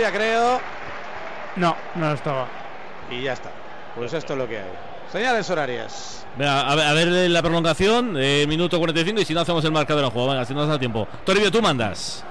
Ya creo. No, no estaba. Y ya está. Pues esto es lo que hay. Señales horarias. Venga, a, ver, a ver la prolongación, eh, minuto 45 y si no hacemos el marcador en juego. Venga, si no nos da tiempo. Toribio, tú mandas.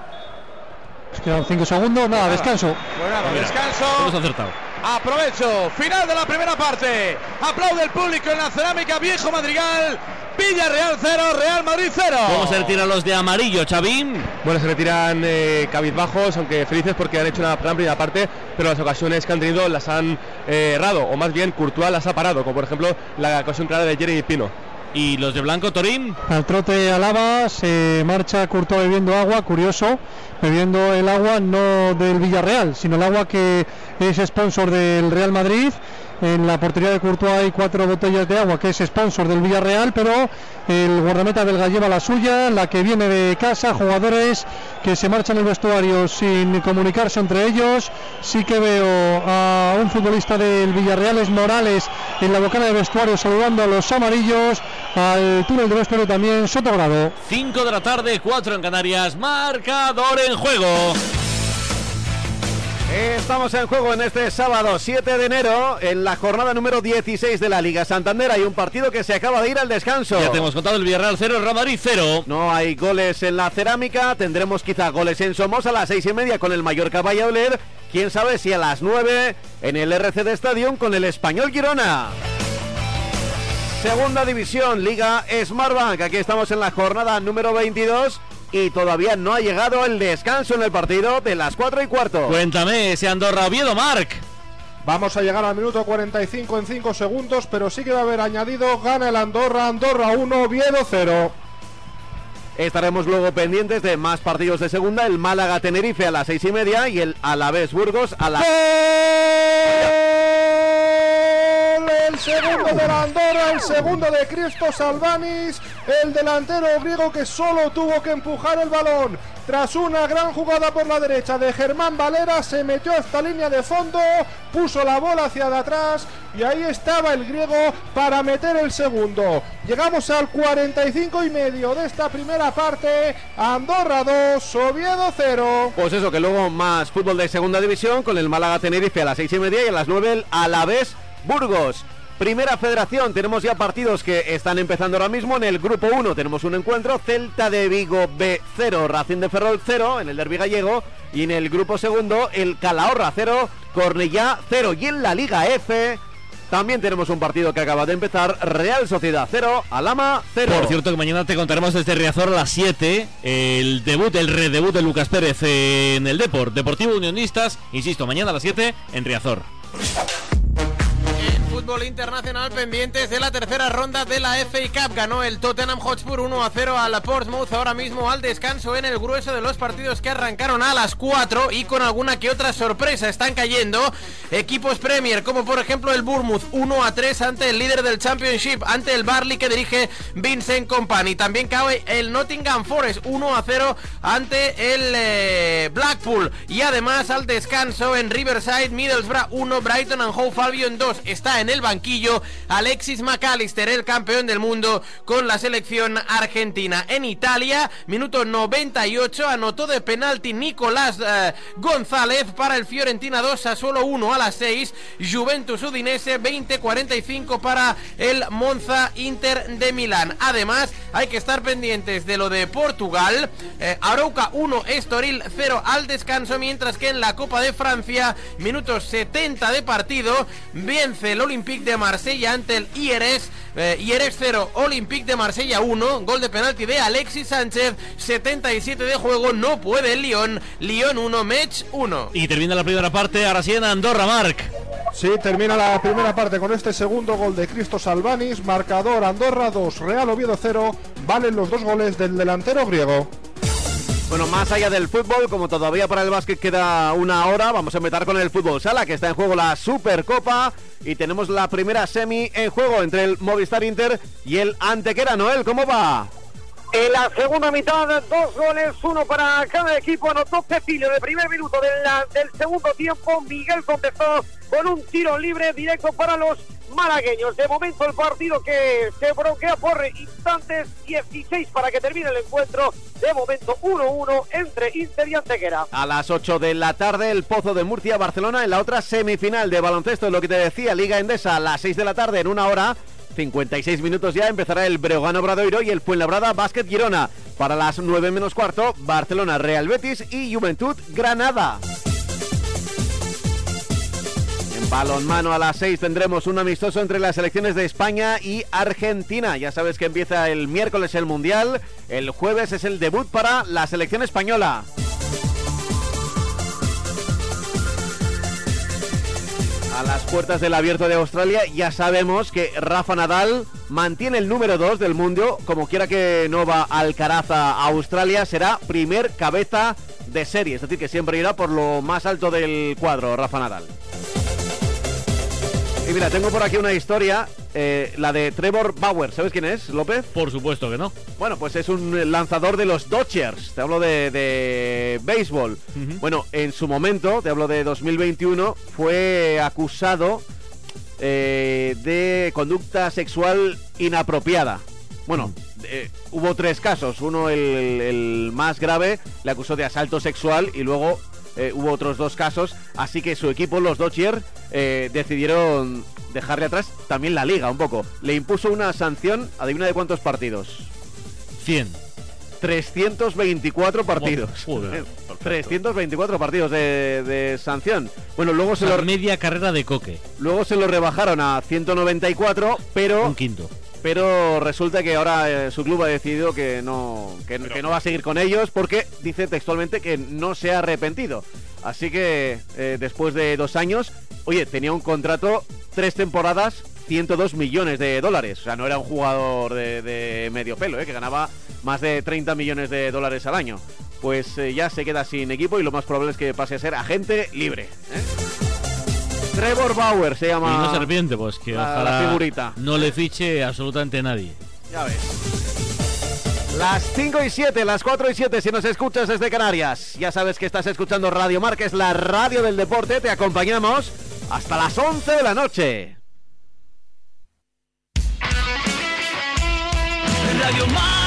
Nos quedan 5 segundos, nada, descanso. Pues nada, Mira, descanso. Hemos acertado. Aprovecho. Final de la primera parte. Aplaude el público en la cerámica Viejo Madrigal. Villarreal 0, Real Madrid 0. ¿Cómo se retiran los de amarillo, Chavín? Bueno, se retiran eh, cabizbajos, aunque felices porque han hecho una gran primera parte, pero las ocasiones que han tenido las han eh, errado, o más bien Courtois las ha parado, como por ejemplo la ocasión clara de Jeremy Pino. ¿Y los de blanco, Torín? Al trote alaba, se marcha Courtois bebiendo agua, curioso, bebiendo el agua no del Villarreal, sino el agua que es sponsor del Real Madrid. En la portería de Courtois hay cuatro botellas de agua que es sponsor del Villarreal, pero el guardameta belga lleva la suya, la que viene de casa, jugadores que se marchan el vestuario sin comunicarse entre ellos. Sí que veo a un futbolista del Villarreal, es Morales, en la bocana de vestuario saludando a los amarillos, al túnel de vestuario también Sotogrado. 5 de la tarde, 4 en Canarias, marcador en juego. Estamos en juego en este sábado 7 de enero, en la jornada número 16 de la Liga Santander. Hay un partido que se acaba de ir al descanso. Ya te hemos contado el Villarreal 0, el Real Madrid 0. No hay goles en la cerámica, tendremos quizá goles en Somos a las seis y media con el Mallorca Valladolid. Quién sabe si a las 9 en el RCD Stadium con el Español Girona. Segunda división, Liga Smartbank. Aquí estamos en la jornada número 22 y todavía no ha llegado el descanso en el partido de las 4 y cuarto. Cuéntame, ese Andorra Oviedo, Marc. Vamos a llegar al minuto 45 en 5 segundos, pero sí que va a haber añadido. Gana el Andorra, Andorra 1, Oviedo 0. Estaremos luego pendientes de más partidos de segunda. El Málaga Tenerife a las seis y media y el Alavés Burgos a las. El segundo de Andorra, el segundo de Cristo Salvanis, el delantero griego que solo tuvo que empujar el balón. Tras una gran jugada por la derecha de Germán Valera, se metió a esta línea de fondo, puso la bola hacia atrás y ahí estaba el griego para meter el segundo. Llegamos al 45 y medio de esta primera parte. Andorra 2, Oviedo 0. Pues eso, que luego más fútbol de segunda división con el Málaga Tenerife a las seis y media y a las nueve el Alavés Burgos. Primera Federación, tenemos ya partidos que están empezando ahora mismo. En el grupo 1 tenemos un encuentro, Celta de Vigo B0, Racing de Ferrol 0 en el derbi gallego. Y en el grupo segundo, el Calahorra 0, Cornellá 0. Y en la Liga F también tenemos un partido que acaba de empezar, Real Sociedad 0, Alama 0. Por cierto, que mañana te contaremos desde Riazor a las 7 el debut, el redebut de Lucas Pérez en el Deport. Deportivo Unionistas, insisto, mañana a las 7 en Riazor. Fútbol internacional pendientes de la tercera ronda de la FA Cup. Ganó el Tottenham Hotspur 1 a 0 a la Portsmouth ahora mismo al descanso en el grueso de los partidos que arrancaron a las 4 y con alguna que otra sorpresa están cayendo equipos Premier como por ejemplo el Bournemouth 1 a 3 ante el líder del Championship, ante el Barley que dirige Vincent Company. También cae el Nottingham Forest 1 a 0 ante el eh, Blackpool y además al descanso en Riverside Middlesbrough 1 Brighton and Hove Albion 2 está en el banquillo Alexis McAllister el campeón del mundo con la selección argentina en Italia. Minuto 98 anotó de penalti Nicolás eh, González para el Fiorentina 2 a solo 1 a las 6 Juventus Udinese 20-45 para el Monza Inter de Milán. Además hay que estar pendientes de lo de Portugal. Eh, Arauca 1 Estoril 0 al descanso mientras que en la Copa de Francia minutos 70 de partido vence el Olympique de Marsella ante el IRS eh, IRS 0 Olympique de Marsella 1 gol de penalti de Alexis Sánchez 77 de juego no puede el Lyon Lyon 1 Mech 1 Y termina la primera parte, ahora sí en Andorra, Marc. Sí, termina la primera parte con este segundo gol de Cristo Salvanis, marcador Andorra 2, Real Oviedo 0, valen los dos goles del delantero griego. Bueno, más allá del fútbol, como todavía para el básquet queda una hora, vamos a empezar con el fútbol sala, que está en juego la Supercopa y tenemos la primera semi en juego entre el Movistar Inter y el Antequera. Noel, ¿cómo va? En la segunda mitad, dos goles, uno para cada equipo. Anotó Cecilio de primer minuto del, del segundo tiempo. Miguel contestó con un tiro libre directo para los malagueños. De momento el partido que se bronquea por instantes 16 para que termine el encuentro. De momento 1-1 entre Inter y Antequera. A las 8 de la tarde, el Pozo de Murcia, Barcelona, en la otra semifinal de baloncesto, es lo que te decía, Liga Endesa, a las 6 de la tarde, en una hora. 56 minutos ya empezará el Breogán Obradoiro y el Fuenlabrada Basket Girona. Para las 9 menos cuarto, Barcelona Real Betis y Juventud Granada. En balonmano a las 6 tendremos un amistoso entre las selecciones de España y Argentina. Ya sabes que empieza el miércoles el Mundial, el jueves es el debut para la selección española. A las puertas del abierto de Australia ya sabemos que Rafa Nadal mantiene el número 2 del mundo, como quiera que no va Alcaraz a Australia, será primer cabeza de serie, es decir, que siempre irá por lo más alto del cuadro, Rafa Nadal. Y mira, tengo por aquí una historia, eh, la de Trevor Bauer. ¿Sabes quién es, López? Por supuesto que no. Bueno, pues es un lanzador de los Dodgers. Te hablo de, de béisbol. Bueno, en su momento, te hablo de 2021, fue acusado eh, de conducta sexual inapropiada. Bueno, eh, hubo tres casos. Uno, el, el más grave, le acusó de asalto sexual y luego eh, hubo otros dos casos, así que su equipo, los Dodgers, eh, decidieron dejarle atrás también la liga un poco. Le impuso una sanción, adivina de cuántos partidos. 100. 324 partidos. Joder, 324 partidos de, de sanción. Bueno, luego se, La lo, media carrera de Coque. luego se lo rebajaron a 194, pero Un quinto. Pero resulta que ahora eh, su club ha decidido que no, que, que no va a seguir con ellos porque dice textualmente que no se ha arrepentido. Así que eh, después de dos años, oye, tenía un contrato, tres temporadas, 102 millones de dólares. O sea, no era un jugador de, de medio pelo, eh, que ganaba más de 30 millones de dólares al año. Pues eh, ya se queda sin equipo y lo más probable es que pase a ser agente libre. Trevor Bauer se Y llama. no se arrepiente, pues que la- ojalá la figurita. no le fiche absolutamente nadie. Ya ves. Las 5 y 7, las 4 y 7, si nos escuchas desde Canarias. Ya sabes que estás escuchando Radio es la radio del deporte. Te acompañamos hasta las 11 de la noche. Radio Marca.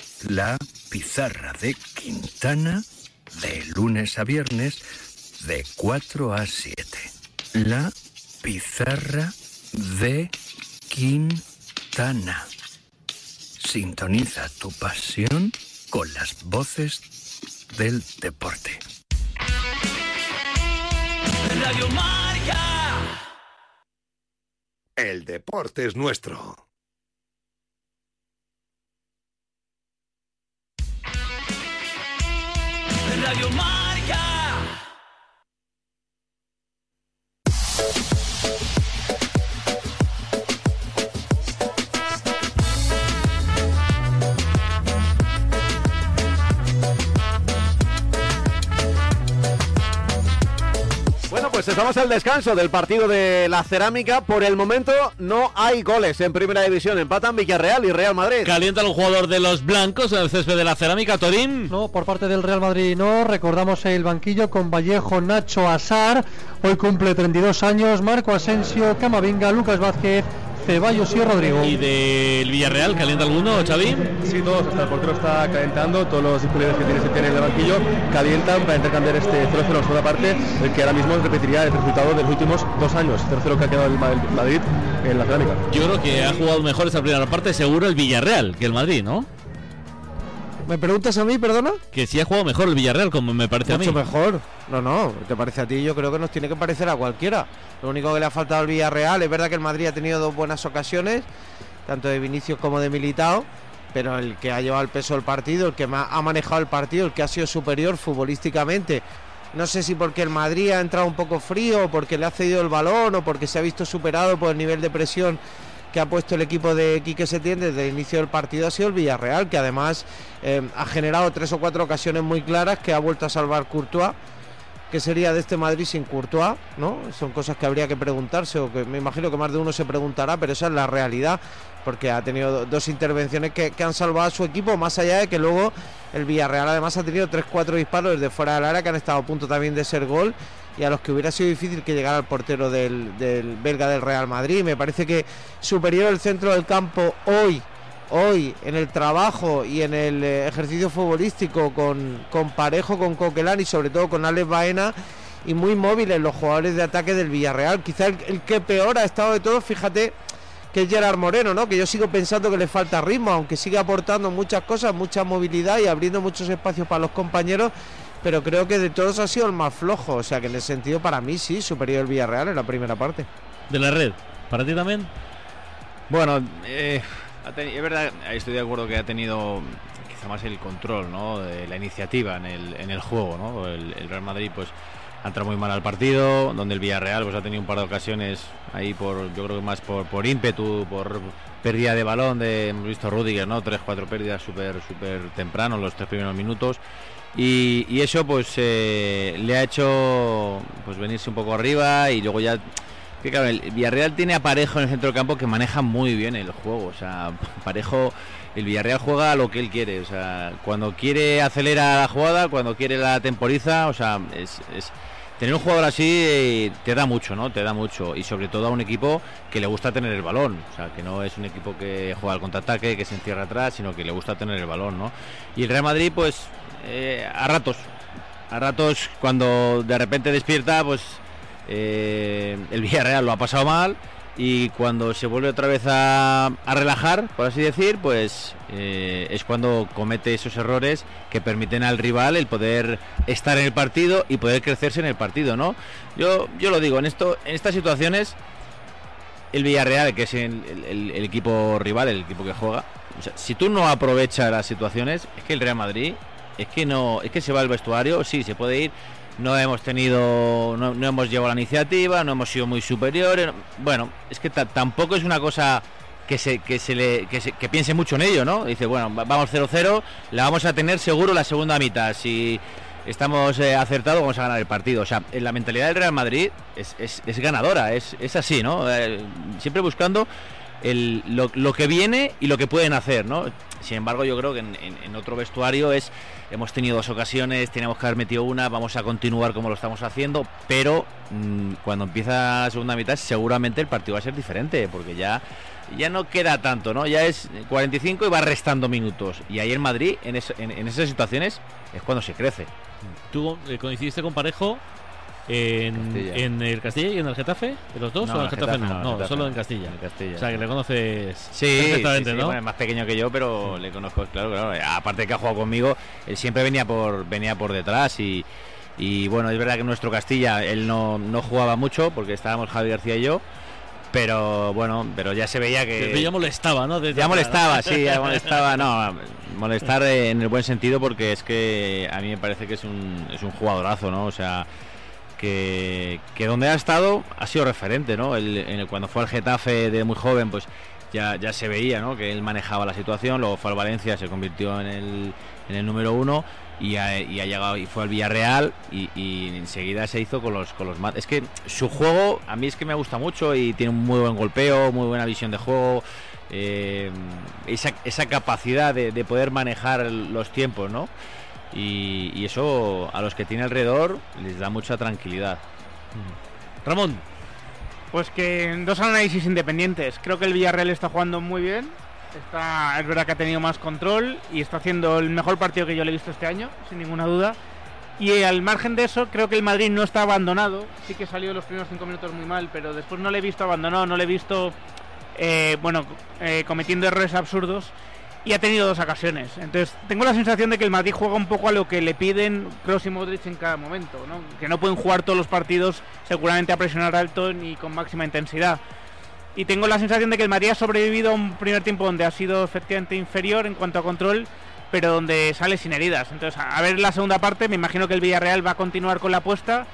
la pizarra de Quintana de lunes a viernes de 4 a 7. La pizarra de Quintana. Sintoniza tu pasión con las voces del deporte. Radio Marca. El deporte es nuestro. Radio Marca. Pues estamos al descanso del partido de la cerámica. Por el momento no hay goles en primera división. Empatan Villarreal y Real Madrid. Calienta el jugador de los blancos en el césped de la cerámica, Torín. No, por parte del Real Madrid no. Recordamos el banquillo con Vallejo, Nacho, Asar. Hoy cumple 32 años. Marco Asensio, Camavinga, Lucas Vázquez, Ceballos y Rodrigo. ¿Y del Villarreal calienta alguno, Xavi? Sí, todos, hasta el portero está calentando, todos los disponibles que tiene, se tiene en el banquillo calientan para intercambiar este 0-0 en la segunda parte, el que ahora mismo repetiría el resultado de los últimos dos años, 0-0 que ha quedado el Ma- el Madrid en la cerámica. Yo creo que ha jugado mejor esta primera parte, seguro el Villarreal que el Madrid, ¿no? ¿Me preguntas a mí, perdona? Que sí ha jugado mejor el Villarreal, como me parece Mucho a mí. mejor. No, no, ¿te parece a ti? Yo creo que nos tiene que parecer a cualquiera. Lo único que le ha faltado al Villarreal, es verdad que el Madrid ha tenido dos buenas ocasiones, tanto de Vinicius como de Militao, pero el que ha llevado el peso del partido, el que ma- ha manejado el partido, el que ha sido superior futbolísticamente. No sé si porque el Madrid ha entrado un poco frío, o porque le ha cedido el balón, o porque se ha visto superado por el nivel de presión que ha puesto el equipo de Quique Setién desde el inicio del partido ha sido el Villarreal, que además eh, ha generado tres o cuatro ocasiones muy claras que ha vuelto a salvar Courtois. ¿Qué sería de este Madrid sin Courtois? ¿no? Son cosas que habría que preguntarse o que me imagino que más de uno se preguntará, pero esa es la realidad, porque ha tenido do- dos intervenciones que, han salvado a su equipo, más allá de que luego el Villarreal además ha tenido tres, cuatro disparos desde fuera del área que han estado a punto también de ser gol y a los que hubiera sido difícil que llegara el portero del, del belga del Real Madrid. Me parece que superior el centro del campo hoy hoy en el trabajo y en el eh, ejercicio futbolístico con, con Parejo, con Coquelán y sobre todo con Alex Baena y muy móviles los jugadores de ataque del Villarreal. Quizá el, el que peor ha estado de todos, fíjate que es Gerard Moreno, ¿no? Que yo sigo pensando que le falta ritmo, aunque sigue aportando muchas cosas, mucha movilidad y abriendo muchos espacios para los compañeros, pero creo que de todos ha sido el más flojo, o sea que en ese sentido para mí sí, superior el Villarreal en la primera parte. De la red, ¿para ti también? Bueno, eh, es verdad, estoy de acuerdo que ha tenido quizá más el control, ¿no? De la iniciativa en el, en el juego, ¿no? El, el Real Madrid, pues, ha entrado muy mal al partido, donde el Villarreal, pues, ha tenido un par de ocasiones ahí por, yo creo que más por, por ímpetu, por pérdida de balón, de, hemos visto a Rudiger, ¿no? Tres, cuatro pérdidas súper, súper temprano, los tres primeros minutos. Y, y eso, pues, eh, le ha hecho, pues, venirse un poco arriba y luego ya que el Villarreal tiene a Parejo en el centro del campo que maneja muy bien el juego. O sea, Parejo, el Villarreal juega lo que él quiere. O sea, cuando quiere acelera la jugada, cuando quiere la temporiza. O sea, es, es- tener un jugador así eh, te da mucho, ¿no? Te da mucho. Y sobre todo a un equipo que le gusta tener el balón. O sea, que no es un equipo que juega al contraataque, que se encierra atrás, sino que le gusta tener el balón, ¿no? Y el Real Madrid, pues, eh, a ratos. A ratos, cuando de repente despierta, pues eh, el Villarreal lo ha pasado mal y cuando se vuelve otra vez a, a relajar, por así decir, pues eh, es cuando comete esos errores que permiten al rival el poder estar en el partido y poder crecerse en el partido, ¿no? Yo, yo lo digo, en esto, en estas situaciones, el Villarreal, que es el, el- equipo rival, el equipo que juega, o sea, si tú no aprovechas las situaciones, es que el Real Madrid, es que no, es que se va al vestuario, sí, se puede ir. No hemos tenido, no, no hemos llevado la iniciativa, no hemos sido muy superiores. no- Bueno, es que ta- tampoco es una cosa que se, que piense mucho en ello, ¿no? Dice, bueno, va- vamos 0-0, la vamos a tener seguro la segunda mitad. Si estamos eh, acertados, vamos a ganar el partido. O sea, la mentalidad del Real Madrid es, es- ganadora, es, es así, ¿no? Eh, siempre buscando el- lo, lo que viene y lo que pueden hacer, ¿no? Sin embargo, yo creo que en otro vestuario es hemos tenido dos ocasiones, tenemos que haber metido una, vamos a continuar como lo estamos haciendo, pero mm, cuando empieza la segunda mitad seguramente el partido va a ser diferente, porque ya ya no queda tanto, ¿no? Ya es 45 y va restando minutos. Y ahí en Madrid, en, es- en- en esas situaciones, es cuando se crece. ¿Tú eh, coincidiste con Parejo en, Castilla. en el Castilla y en el Getafe? ¿De los dos? No, ¿O en en el Getafe, Getafe no? no, No, en Getafe solo en Castilla. En Castilla. O sea, que le conoces Sí, perfectamente, sí, sí, ¿no? bueno, es más pequeño que yo, pero le conozco, claro, claro. Aparte que ha jugado conmigo, él siempre venía por venía por detrás y, y bueno, es verdad que en nuestro Castilla él no, no jugaba mucho porque estábamos Javi García y yo, pero bueno, pero ya se veía que Pero ya molestaba, ¿no? Desde ya molestaba, sí, ya molestaba, no, molestar en el buen sentido porque es que a mí me parece que es un, es un jugadorazo, ¿no? O sea, que, que donde ha estado ha sido referente, ¿no? El- en el- cuando fue al Getafe de muy joven, pues ya, ya se veía, ¿no? Que él manejaba la situación, luego fue al Valencia, se convirtió en el, en el número uno y ha, y ha llegado y fue al Villarreal y, y enseguida se hizo con los con los mat- es que su juego a mí es que me gusta mucho y tiene un muy buen golpeo muy buena visión de juego eh, esa, esa capacidad de, de poder manejar los tiempos no y, y eso a los que tiene alrededor les da mucha tranquilidad Ramón Pues que en dos análisis independientes. Creo que el Villarreal está jugando muy bien. Está, es verdad que ha tenido más control y está haciendo el mejor partido que yo le he visto este año, sin ninguna duda. Y al margen de eso, creo que el Madrid no está abandonado. Sí que salió los primeros cinco minutos muy mal, pero después no le he visto abandonado, no le he visto, eh, bueno, eh, cometiendo errores absurdos. Y ha tenido dos ocasiones. Entonces, tengo la sensación de que el Madrid juega un poco a lo que le piden Kroos y Modric en cada momento. Que no pueden jugar todos los partidos seguramente a presionar alto ni con máxima intensidad. Y tengo la sensación de que el Madrid ha sobrevivido a un primer tiempo donde ha sido efectivamente inferior en cuanto a control, pero donde sale sin heridas. Entonces, a ver la segunda parte, me imagino que el Villarreal va a continuar con la apuesta,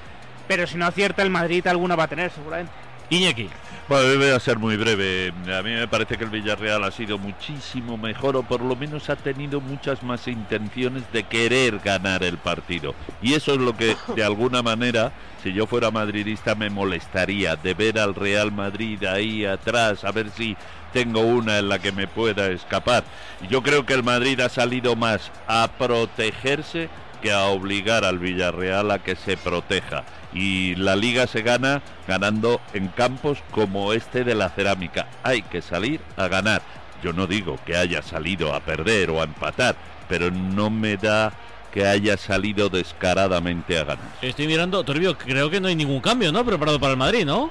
pero si no acierta el Madrid alguna va a tener seguramente. Iñaki. Bueno, voy a ser muy breve. A mí me parece que el Villarreal ha sido muchísimo mejor o por lo menos ha tenido muchas más intenciones de querer ganar el partido. Y eso es lo que de alguna manera, si yo fuera madridista, me molestaría de ver al Real Madrid ahí atrás, a ver si tengo una en la que me pueda escapar. Yo creo que el Madrid ha salido más a protegerse que a obligar al Villarreal a que se proteja. Y la liga se gana ganando en campos como este de la cerámica. Hay que salir a ganar. Yo no digo que haya salido a perder o a empatar, pero no me da que haya salido descaradamente a ganar. Estoy mirando, Toribio, creo que no hay ningún cambio, ¿no? Preparado para el Madrid, ¿no?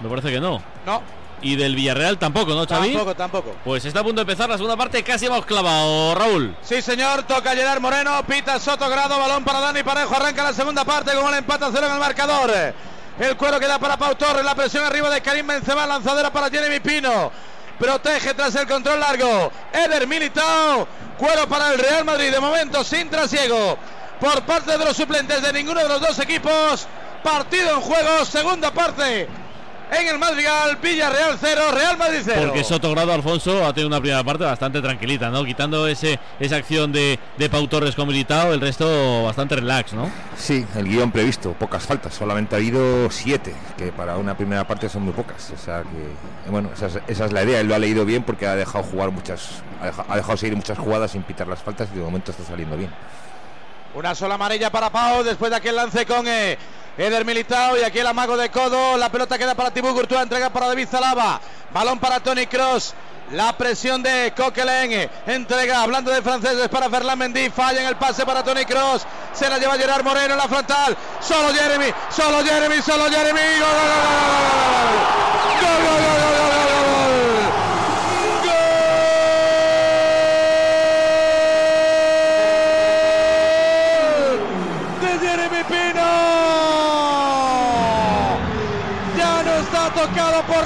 Me parece que no. No. Y del Villarreal tampoco, ¿no, Xavi? Tampoco, tampoco. Pues está a punto de empezar la segunda parte, casi hemos clavado, Raúl. Sí, señor, toca Gerard Moreno, pita Soto Grado, balón para Dani Parejo, arranca la segunda parte con el empate a cero en el marcador. El cuero queda para Pau Torres, la presión arriba de Karim Benzema, lanzadera para Jeremy Pino. Protege tras el control largo. Eder Militao, cuero para el Real Madrid, de momento sin trasiego por parte de los suplentes de ninguno de los dos equipos. Partido en juego, segunda parte. En el Madrigal, Villarreal 0, Real Madrid 0. Porque Sotogrado Alfonso ha tenido una primera parte bastante tranquilita, ¿no? Quitando ese, esa acción de, de Pau Torres con Militao, el resto bastante relax, ¿no? Sí, el guion previsto, pocas faltas, solamente ha habido siete, que para una primera parte son muy pocas. O sea que, bueno, esa es, esa es la idea, él lo ha leído bien porque ha dejado jugar muchas, ha dejado, ha dejado seguir muchas jugadas sin pitar las faltas y de momento está saliendo bien. Una sola amarilla para Pau después de aquel lance con eh, Eder Militao y aquí el amago de codo. La pelota queda para Tibú Courtois, entrega para David Zalaba. Balón para Tony Cross. La presión de Coquelin. Entrega, hablando de franceses, para Ferland Mendy. Falla en el pase para Tony Cross. Se la lleva Gerard Moreno en la frontal. Solo Jeremy, solo Jeremy, solo Jeremy. ¡Gol, gol!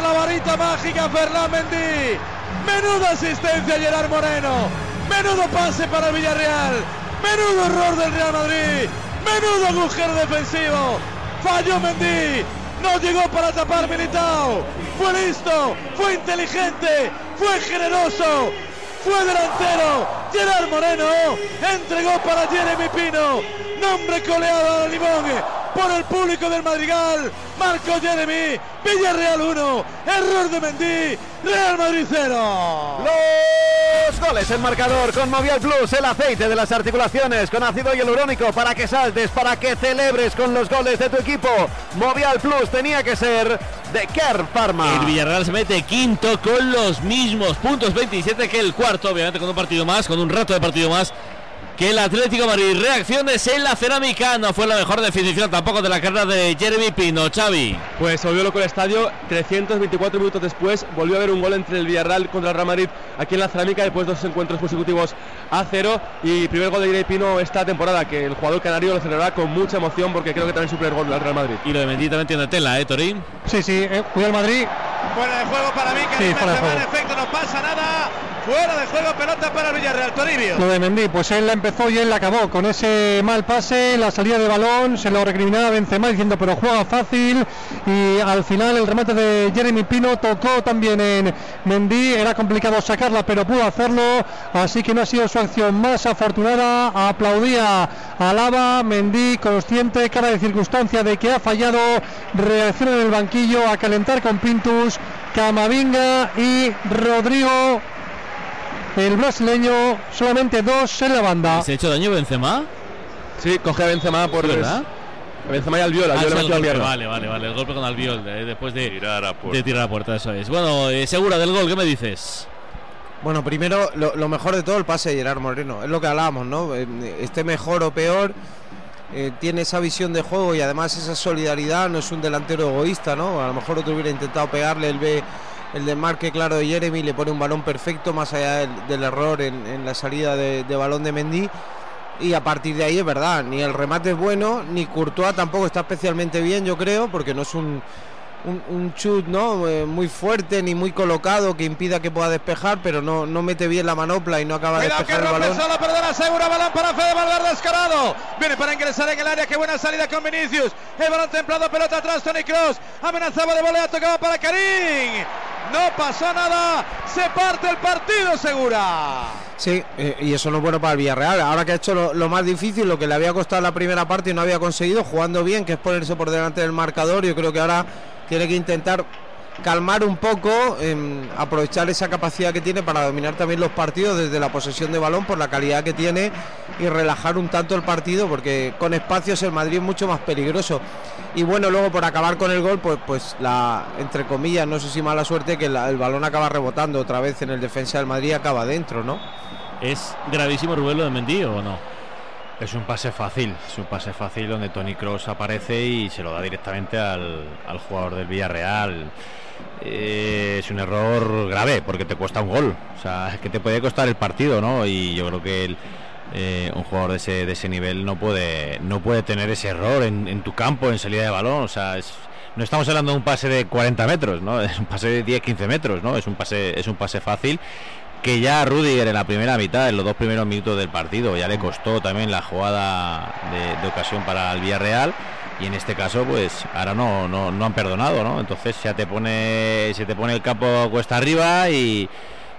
La varita mágica Fernán Mendy. Menuda asistencia Gerard Moreno. Menudo pase para Villarreal. Menudo error del Real Madrid. Menudo agujero defensivo. Falló Mendy. No llegó para tapar Militao. Fue listo. Fue inteligente. Fue generoso. Fue delantero. Gerard Moreno entregó para Jeremy Pino. Nombre coleado a Limón por el público del Madrigal. Marco Jeremy. Villarreal 1. Error de Mendy. Real Madrid 0. Los goles, el marcador con Movial Plus, el aceite de las articulaciones con ácido hialurónico para que saltes, para que celebres con los goles de tu equipo. Movial Plus tenía que ser de Kerr Pharma. El Villarreal se mete quinto con los mismos puntos 27 que el cuarto, obviamente con un partido más, con un rato de partido más que el Atlético de Madrid. Reacciones en la cerámica, no fue la mejor definición tampoco de la carrera de Jeremy Pino, Xavi. Pues se volvió loco el estadio, 324 minutos después volvió a haber un gol entre el Villarreal contra el Real Madrid aquí en la cerámica después de dos encuentros consecutivos a cero y primer gol de Jeremy Pino esta temporada que el jugador canario lo celebrará con mucha emoción porque creo que también es su primer gol del Real Madrid. Y lo de Mendy también tiene tela, ¿eh, Torín? Sí, sí, eh, el Madrid. Fuera de juego para mí, que Sí, fuera de en juego. efecto no pasa nada. Fuera de juego, pelota para el Villarreal. Toribio. Lo de Mendy, pues él la empezó y él la acabó. Con ese mal pase, la salida de balón, se lo recriminaba Benzema diciendo pero juega fácil y al final el remate de Jeremy Pino tocó también en Mendy, era complicado sacarla pero pudo hacerlo, así que no ha sido su acción más afortunada, aplaudía a Lava, Mendy consciente, cara de circunstancia de que ha fallado, reacciona en el banquillo a calentar con Pintus, Camavinga y Rodrigo el brasileño, solamente dos en la banda. ¿Se ha hecho daño Benzema? Sí, coge a Benzema por ¿Es verdad? Benzema y Albiol, Ah, Albiol sí, le el metió a golpe, vale, vale, vale. El golpe con Albiol eh, después de tirar a puerta. de tirar a puerta, eso es. Bueno, eh, segura del gol, ¿qué me dices? Bueno, primero, lo, lo mejor de todo el pase de Gerard Moreno. Es lo que hablábamos, ¿no? Eh, Esté mejor o peor, eh, tiene esa visión de juego y además esa solidaridad. No es un delantero egoísta, ¿no? A lo mejor otro hubiera intentado pegarle, él ve el desmarque claro de Jeremy, le pone un balón perfecto, más allá del, error en, en la salida de, de balón de Mendy. Y a partir de ahí es verdad, ni el remate es bueno, ni Courtois tampoco está especialmente bien, yo creo, porque no es un, un, un chut ¿no? Eh, muy fuerte ni muy colocado que impida que pueda despejar, pero no, no mete bien la manopla y no acaba de Cuidado que despejar el rompe balón. solo, de segura balón para Fede Valverde descarado. Viene para ingresar en el área, qué buena salida con Vinicius. El balón templado, pelota atrás, Tony Cross. Amenazaba de volea, tocaba para Karim. No pasó nada, se parte el partido, segura. Sí, eh, y eso no es bueno para el Villarreal. Ahora que ha hecho lo, lo más difícil, lo que le había costado la primera parte y no había conseguido, jugando bien, que es ponerse por delante del marcador. Yo creo que ahora tiene que intentar calmar un poco, em, aprovechar esa capacidad que tiene para dominar también los partidos desde la posesión de balón por la calidad que tiene y relajar un tanto el partido porque con espacios el Madrid es mucho más peligroso. Y bueno, luego por acabar con el gol, pues, pues la, entre comillas, no sé si mala suerte, que el balón acaba rebotando otra vez en el defensa del Madrid acaba dentro, ¿no? ¿Es gravísimo lo de Mendy o no? Es un pase fácil, es un pase fácil donde Tony Cross aparece y se lo da directamente al, al jugador del Villarreal. Eh, es un error grave porque te cuesta un gol, o sea, es que te puede costar el partido, ¿no? Y yo creo que el, eh, un jugador de ese, de ese nivel no puede, no puede tener ese error en, en tu campo, en salida de balón, o sea, es, no estamos hablando de un pase de 40 metros, ¿no? Es un pase de 10-15 metros, ¿no? Es un pase, es un pase fácil que ya Rudiger en la primera mitad, en los dos primeros minutos del partido, ya le costó también la jugada de, de ocasión para el Villarreal y en este caso pues ahora no, no, no han perdonado, ¿no? Entonces ya te pone, se te pone el campo cuesta arriba y,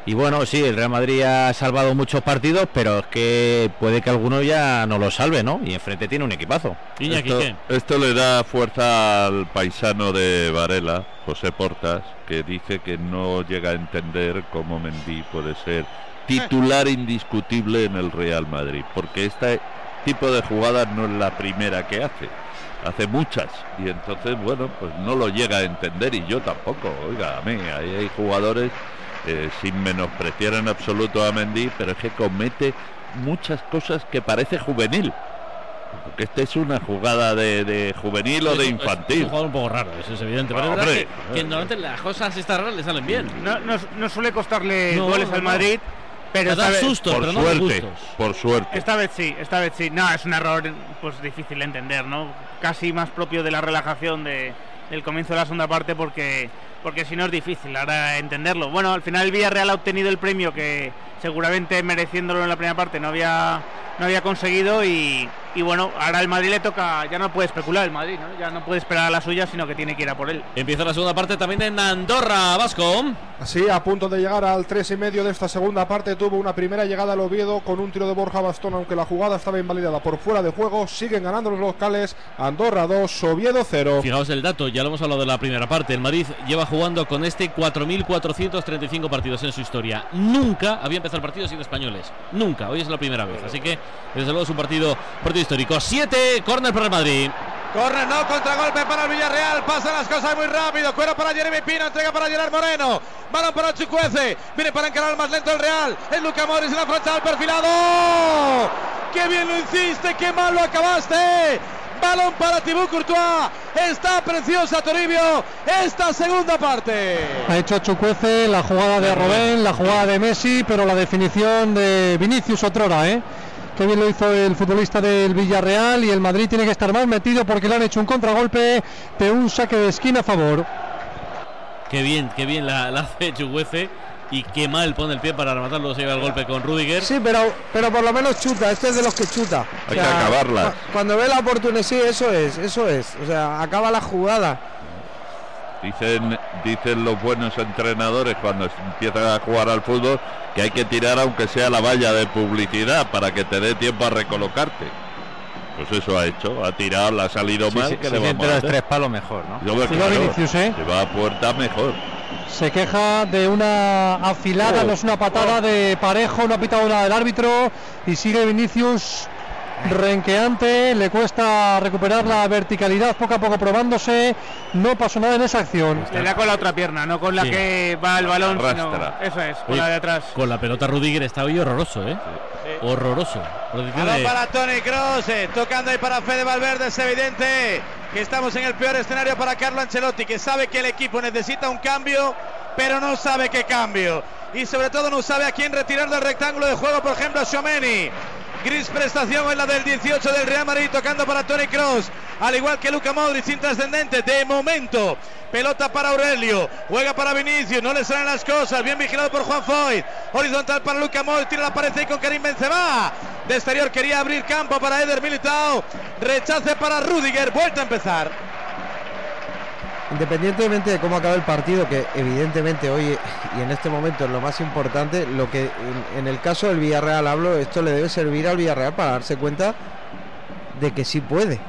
y bueno, sí, el Real Madrid ha salvado muchos partidos, pero es que puede que alguno ya no lo salve, ¿no? Y enfrente tiene un equipazo. Esto, esto le da fuerza al paisano de Varela, José Portas, que dice que no llega a entender cómo Mendy puede ser titular indiscutible en el Real Madrid, porque este tipo de jugadas no es la primera que hace. Hace muchas y entonces, bueno, pues no lo llega a entender y yo tampoco. Oiga, a mí, ahí hay jugadores eh, sin menospreciar en absoluto a Mendy, pero es que comete muchas cosas que parece juvenil. Porque esta es una jugada de, de juvenil o Es de un- infantil. Es un jugador un poco raro, eso es evidente. Pero es que, que normalmente las cosas estas raras le salen bien. No, no, no suele costarle No, goles no, al no. Madrid, pero esta vez, sustos, por pero suerte, por suerte. esta vez sí, esta vez sí. No, es un error pues difícil de entender, ¿no? Casi más propio de la relajación de, del comienzo de la segunda parte porque porque si no es difícil ahora entenderlo. Bueno, al final el Villarreal ha obtenido el premio que seguramente mereciéndolo en la primera parte no había no había conseguido y, y bueno, ahora el Madrid le toca, ya no puede especular el Madrid, ¿no? Ya no puede esperar a la suya, sino que tiene que ir a por él. Empieza la segunda parte también en Andorra, Vasco. Así, a punto de llegar al 3 y medio de esta segunda parte, tuvo una primera llegada al Oviedo con un tiro de Borja Bastón, aunque la jugada estaba invalidada por fuera de juego. Siguen ganando los locales. Andorra 2, Oviedo 0. Fijaos el dato, ya lo hemos hablado de la primera parte. El Madrid lleva jugando con este 4.435 partidos en su historia. Nunca había empezado el partido sin españoles. Nunca, hoy es la primera vez. Así que, desde luego, es un partido, partido histórico. 7, córner para el Madrid. Corre, no, contragolpe para el Villarreal. Pasan las cosas muy rápido. Cuero para Jeremy Pino, entrega para Gerard Moreno. Balón para Chucuece. Viene para encarar más lento el Real. Es Luca Morris en la frontal perfilado. ¡Qué bien lo hiciste! ¡Qué mal lo acabaste! Balón para Thibaut Courtois. Está preciosa Toribio. Esta segunda parte. Ha hecho Chucuece la jugada de Robén, la jugada de Messi, pero la definición de Vinicius Otrora, ¿eh? Qué bien lo hizo el futbolista del Villarreal y el Madrid tiene que estar más metido porque le han hecho un contragolpe de un saque de esquina a favor. Qué bien, qué bien la, la hace Chuguece. Y qué mal pone el pie para rematarlo. Se lleva el golpe con Rudiger. Sí, pero, pero por lo menos chuta, este es de los que chuta. Hay que acabarlas. cu- Cuando ve la oportunidad, sí, eso es, eso es. O sea, acaba la jugada. Dicen, dicen los buenos entrenadores cuando empiezan a jugar al fútbol que hay que tirar aunque sea la valla de publicidad para que te dé tiempo a recolocarte. Pues eso ha hecho, ha tirado, la ha salido Sí, mal. sí, ¿qué si le vamos entre los tres palos mejor, ¿no? Yo veo Sí, va claro, Vinicius, ¿eh? Si va a puerta mejor. Se queja de una afilada, Oh. no es una patada de parejo, no ha pitado nada el árbitro y sigue Vinicius renqueante, le cuesta recuperar la verticalidad poco a poco probándose, no pasó nada en esa acción. Le da con la otra pierna, no con la Sí. que va el balón, sino- Arrastra. eso es, con Oye, la de atrás. Con la pelota Rudiger está hoy horroroso, ¿eh? Horroroso. Protección Balón de- para Tony Cross, tocando ahí para Fede Valverde, es evidente que estamos en el peor escenario para Carlo Ancelotti, que sabe que el equipo necesita un cambio, pero no sabe qué cambio. Y sobre todo no sabe a quién retirar del rectángulo de juego, por ejemplo, a Xiomeni. Gris prestación es la del 18 del Real Madrid, tocando para Tony Cross, al igual que Luca Modric, intrascendente de momento. Pelota para Aurelio, juega para Vinicius, no le salen las cosas, bien vigilado por Juan Foyt. Horizontal para Luca Modric, tira la pared ahí con Karim Benzema. De exterior quería abrir campo para Eder Militao, rechace para Rudiger, vuelta a empezar. Independientemente de cómo acabe el partido, que evidentemente hoy y en este momento es lo más importante, lo que en, el caso del Villarreal hablo, esto le debe servir al Villarreal para darse cuenta de que sí puede.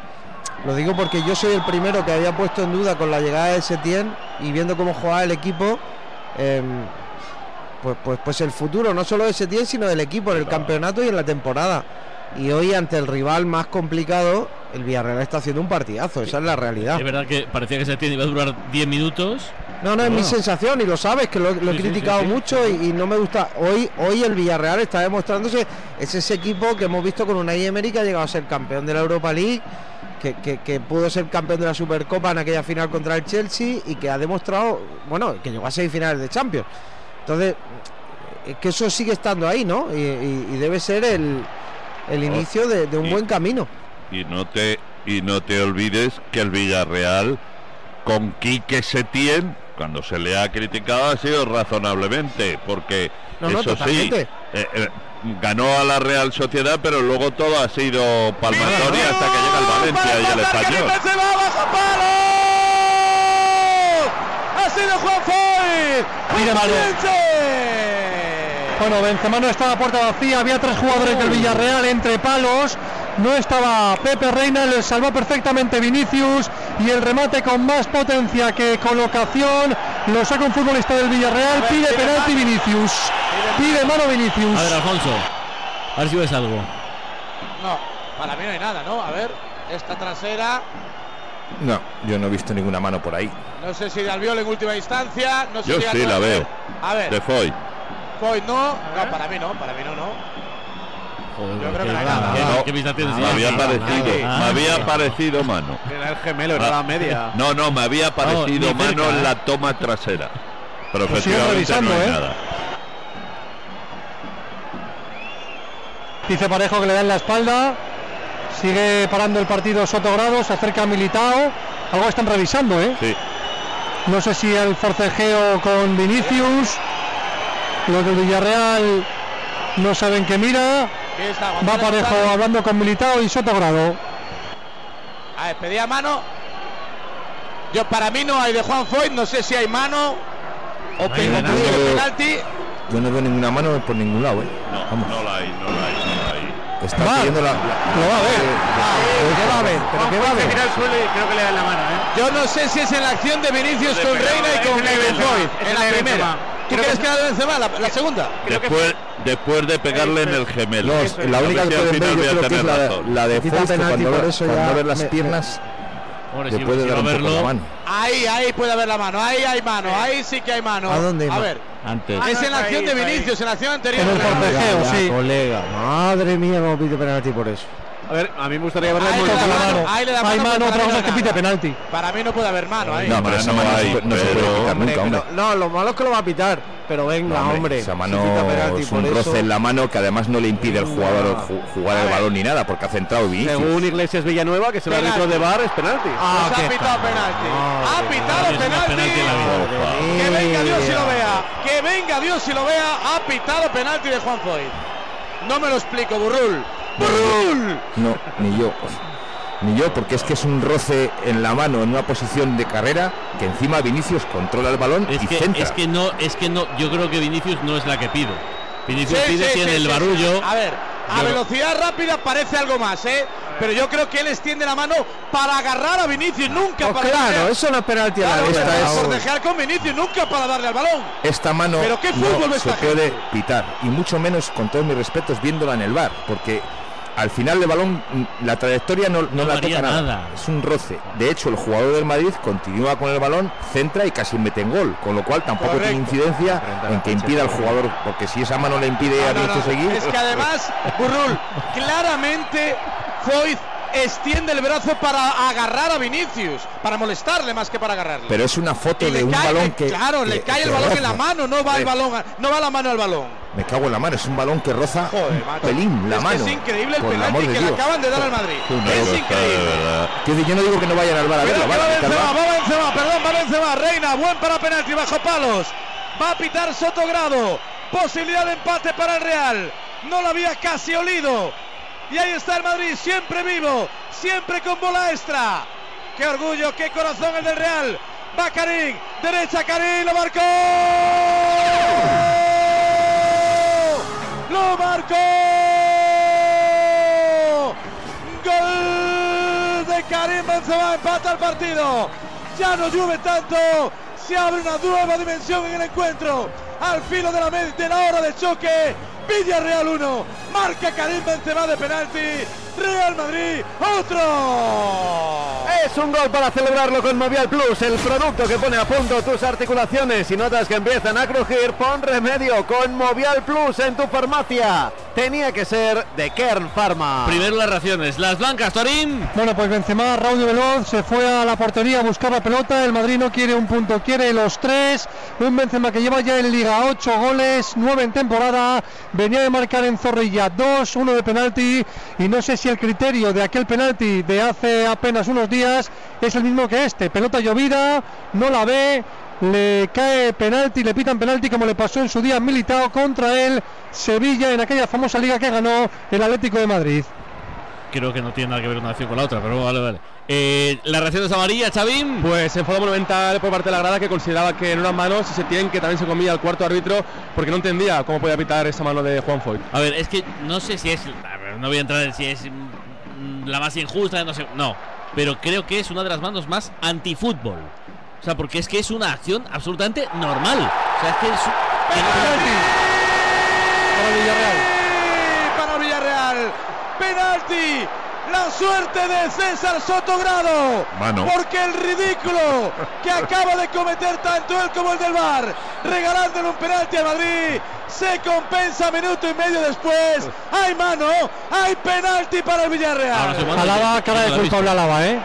Lo digo porque yo soy el primero que había puesto en duda con la llegada de Setién y viendo cómo jugaba el equipo, em, pues, pues, pues el futuro no solo de Setién, sino del equipo en el campeonato y en la temporada. Y hoy ante el rival más complicado, el Villarreal está haciendo un partidazo, esa es la realidad. Es verdad que parecía que se tiene iba a durar 10 minutos. No, no, es mi sensación y lo sabes, que lo, lo he Sí, criticado sí, sí. mucho y, y no me gusta. Hoy hoy el Villarreal está demostrándose, es ese equipo que hemos visto con una Emery que ha llegado a ser campeón de la Europa League, que, que- que pudo ser campeón de la Supercopa en aquella final contra el Chelsea y que ha demostrado, bueno, que llegó a seis finales de Champions. Entonces, es que eso sigue estando ahí, ¿no? Y, y- y debe ser el, el inicio de, de un buen camino. Y no te y no te olvides que el Villarreal con Quique Setién, cuando se le ha criticado, ha sido razonablemente, porque No, no, eso sí, totalmente. eh, eh, ganó a la Real Sociedad, pero luego todo ha sido palmatoria hasta que llega el Valencia y el Español. Ha sido Juan Foy. Bueno, Benzema no estaba a puerta vacía, había tres jugadores del Villarreal entre palos. No estaba Pepe Reina, le salvó perfectamente Vinicius y el remate con más potencia que colocación lo saca un futbolista del Villarreal, pide penalti Vinicius. Pide mano Vinicius. A ver, Alfonso. A ver si ves algo. No, para mí no hay nada, ¿no? A ver, esta trasera, No, yo no he visto ninguna mano por ahí. no sé si de Albiol en última instancia, no sé Yo si sí la veo. A ver, De Foy. Foy no, no, para mí no, para mí no, no. Yo creo que hay nada. Me había Ah, parecido, ah, me había ah. parecido mano. Era el gemelo, era la media. No, no, me había parecido ni mano cerca, en ¿eh? la toma trasera. Pero Pues efectivamente no revisando, hay ¿eh? nada. Dice Parejo que le da en la espalda. Sigue parando el partido Sotogrado, se acerca a Militao. Algo están revisando, ¿eh? Sí. No sé si el forcejeo con Vinicius. Los del Villarreal no saben qué mira. Va Parejo hablando con Militao y Sotogrado. A ver, pedía mano. Yo para mí no hay de Juan Foy, no sé si hay mano o hay tengo nada. que Yo- penalti. Yo no veo ninguna mano por ningún lado, ¿eh? Vamos. No la hay, no la hay, no la hay. Está Va. pidiendo la, Lo va a ver. ¿Qué va a ver? ¿Pero qué va a ver? suelo y creo que le dan la mano, ¿eh? Yo no sé si es en la acción de Vinicius De con Reina y con la de Benzema, Foy. es En la la primera. ¿Tú Creo crees que- que de Benzema? La, la segunda. Después, después de pegarle en el gemelo. La única que pueden ver final yo voy a creo que es tener la, razón. la de Fausto cuando, por eso cuando ya ver las me- piernas le si- puede si dar un poco verlo, la mano. Ahí, ahí puede haber la mano. Ahí hay mano. Ahí sí que hay mano. ¿A dónde A ver. Antes. Es en la acción de. Vinicius, en la acción anterior. En el forcejeo, Ya, sí. colega. Madre mía, cómo pide penalti por eso. A ver, a mí me gustaría verla Ahí le da mano, mano. ahí le da Hay mano, mano, pero otra para mí cosa no es que hay pite penalti. Para mí no puede haber mano ahí. No, pero esa Mano mano no hay, se, no se puede Hombre, nunca, hombre. pero- no, lo malo es que lo va a pitar. Pero venga, No, hombre. Esa mano penalti es un eso- roce en la mano que además no le impide al jugador ju- jugar el balón ni nada, porque ha centrado Vinicius. Según Iglesias Villanueva, que es el árbitro de bar, es penalti. Ah, Pues ha pitado penalti. Ha pitado penalti. Que venga Dios y lo vea. Que venga Dios y lo vea. Ha pitado penalti de Juan Foy. No me lo explico, Burrul. No, ni yo. Ni yo, porque es que es un roce en la mano en una posición de carrera que encima Vinicius controla el balón Es y que, centra. es que no, es que no, yo creo que Vinicius no es la que pido. Vinicius Sí, pide sí, tiene sí, el sí, barullo. sí. A ver, a Yo- velocidad rápida parece algo más, ¿eh? Pero yo creo que él extiende la mano para agarrar a Vinicius, nunca Pues para claro, darle- eso no es penalti a la Claro, Esta es- por dejar con Vinicius, nunca para darle al balón. Esta mano Pero qué fútbol no se puede pitar, y mucho menos, con todos mis respetos, viéndola en el bar, porque al final del balón mm, la trayectoria no, no No la toca nada. nada. Es un roce. De hecho, el jugador del Madrid continúa con el balón, centra y casi mete en gol. Con lo cual tampoco tiene incidencia en que impida al jugador, porque si esa mano le impide a No, seguir. Es que además, Burrul, claramente Foyt extiende el brazo para agarrar a Vinicius, para molestarle más que para agarrarle. Pero es una foto Y de un cae- balón que. Claro, le que- cae el balón en la mano, no va el balón, no va la mano al balón. Me cago en la mano, es un balón que roza Joder, un pelín la Es que mano. es increíble el penalti que le acaban de dar al Madrid. Una Es increíble. decir, yo no digo que no vayan al bar a verlo, que va Benzema, va Benzema, perdón, va Benzema, Reina, buen para penalti bajo palos. Va a pitar Sotogrado. Posibilidad de empate para el Real. No lo había casi olido. Y ahí está el Madrid, siempre vivo, siempre con bola extra. Qué orgullo, qué corazón el del Real. Va Karim, derecha Karim, lo marcó. Lo marcó. Gol de Karim Benzema, empata el partido. Ya no llueve tanto, se abre una nueva dimensión en el encuentro. Al filo de la, de la hora de choque, Villarreal 1, marca Karim Benzema de penalti. Real Madrid, otro. Es un gol para celebrarlo con Movial Plus, el producto que pone a punto tus articulaciones y notas que empiezan a crujir. Pon remedio con Movial Plus en tu farmacia. Tenía que ser de Kern Pharma. Primero las raciones. Las blancas, Torín. Bueno, pues Benzema, Raúl de Veloz, se fue a la portería a buscar la pelota. El Madrid no quiere un punto, quiere los tres. Un Benzema que lleva ya en Liga 8 goles, 9 en temporada. Venía de marcar en Zorrilla 2, uno de penalti. Y no sé si el criterio de aquel penalti de hace apenas unos días es el mismo que este. Pelota llovida, no la ve. Le cae penalti, le pitan penalti como le pasó en su día militado contra el Sevilla en aquella famosa liga que ganó el Atlético de Madrid. Creo que no tiene nada que ver una acción con la otra, pero vale, vale. Eh, las reacciones amarillas, Chavín. Pues enfado monumental por parte de la grada que consideraba que no eran manos se tienen que también se comía al cuarto árbitro porque no entendía cómo podía pitar esa mano de Juan Foy. A ver, es que no sé si es. No voy a entrar en si es mm, la más injusta, no sé. No. Pero creo que es una de las manos más antifútbol. O sea, porque es que es una acción absolutamente normal. O sea, es que es. Para Villarreal. Para Villarreal. Penalti. La suerte de César Sotogrado. Mano. Porque el ridículo que acaba de cometer tanto él como el del Bar, regalándole un penalti a Madrid, se compensa minuto y medio después. Hay mano, hay penalti para el Villarreal. Alaba, cara de culpable Alaba, ¿eh?